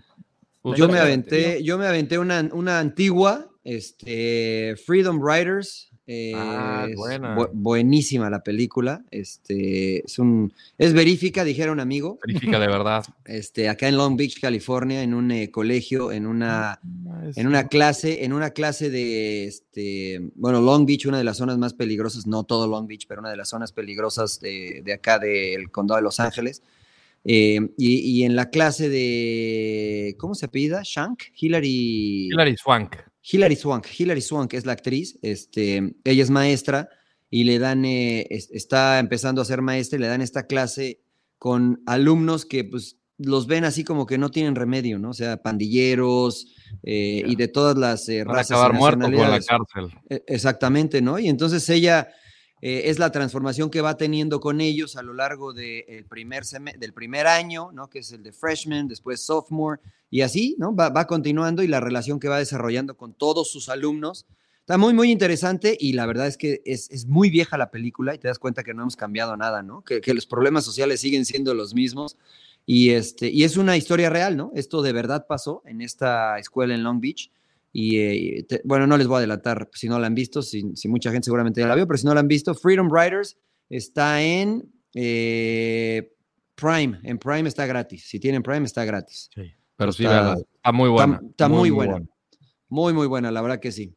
Pues Yo me aventé, yo me aventé una, una antigua, este, Freedom Riders. Eh, Ah, es buena. bu- buenísima la película. Este, es un, es verífica, dijera un amigo. Verifica de verdad. Este, acá en Long Beach, California, en un eh, colegio, en una, Es- en una clase, en una clase de, este, bueno, Long Beach, una de las zonas más peligrosas, no todo Long Beach, pero una de las zonas peligrosas de, de acá del condado de Los Ángeles. Eh, y, y en la clase de, ¿cómo se apellida? Shank, Hillary. Hilary Swank. Hilary Swank. Hilary Swank es la actriz. Este, ella es maestra y le dan, eh, es- está empezando a ser maestra y le dan esta clase con alumnos que pues los ven así como que no tienen remedio, ¿no? O sea, pandilleros eh, y de todas las eh, razas y acabar muertos con la cárcel. E- Exactamente, ¿no? Y entonces ella eh, es la transformación que va teniendo con ellos a lo largo de primer seme- del primer año, ¿no? Que es el de freshman, después sophomore, y así, ¿no? Va, va continuando y la relación que va desarrollando con todos sus alumnos. Está muy, muy interesante y la verdad es que es, es muy vieja la película y te das cuenta que no hemos cambiado nada, ¿no? Que, que los problemas sociales siguen siendo los mismos. Y, este, y es una historia real, ¿no? Esto de verdad pasó en esta escuela en Long Beach. Y eh, te- bueno, no les voy a adelantar si no la han visto, si, si mucha gente seguramente ya la vio, pero si no la han visto, Freedom Riders está en eh, Prime. En Prime está gratis. Si tienen Prime, está gratis. Pero sí, Está- véanla, está muy buena. está muy buena. Muy, muy buena, la verdad que sí.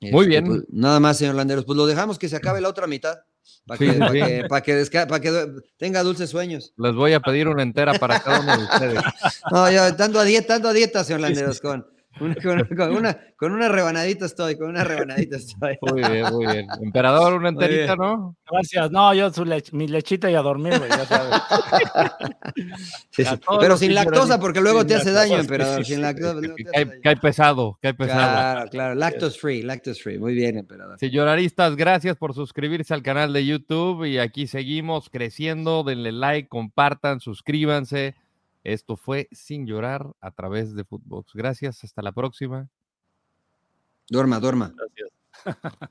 Muy Este, bien. pues, nada más, señor Landeros. Pues lo dejamos que se acabe la otra mitad. Para que, sí, pa' sí. que- pa' que pa' que tenga dulces sueños. Les voy a pedir una entera para cada uno de ustedes. No, yo dando a dieta, dando a dieta, señor Landeros, con, una- con, con una, con una rebanadita estoy, con una rebanadita estoy. Muy bien, muy bien. Emperador, una enterita. ¿no? Gracias. No, yo su lech- mi lechita y a dormir, güey, ya sabes. Sí, sí. Pero sin lactosa, porque luego te hace lactosa, daño, emperador. sí, Sin lactosa. Cae, cae pesado, cae pesado. Claro, claro. Lactose free, lactose free. Muy bien, emperador. Señoraristas, gracias por suscribirse al canal de YouTube y aquí seguimos creciendo. Denle like, compartan, suscríbanse. Esto fue Sin Llorar a través de Footbox. Gracias, hasta la próxima. Duerma, duerma. Gracias.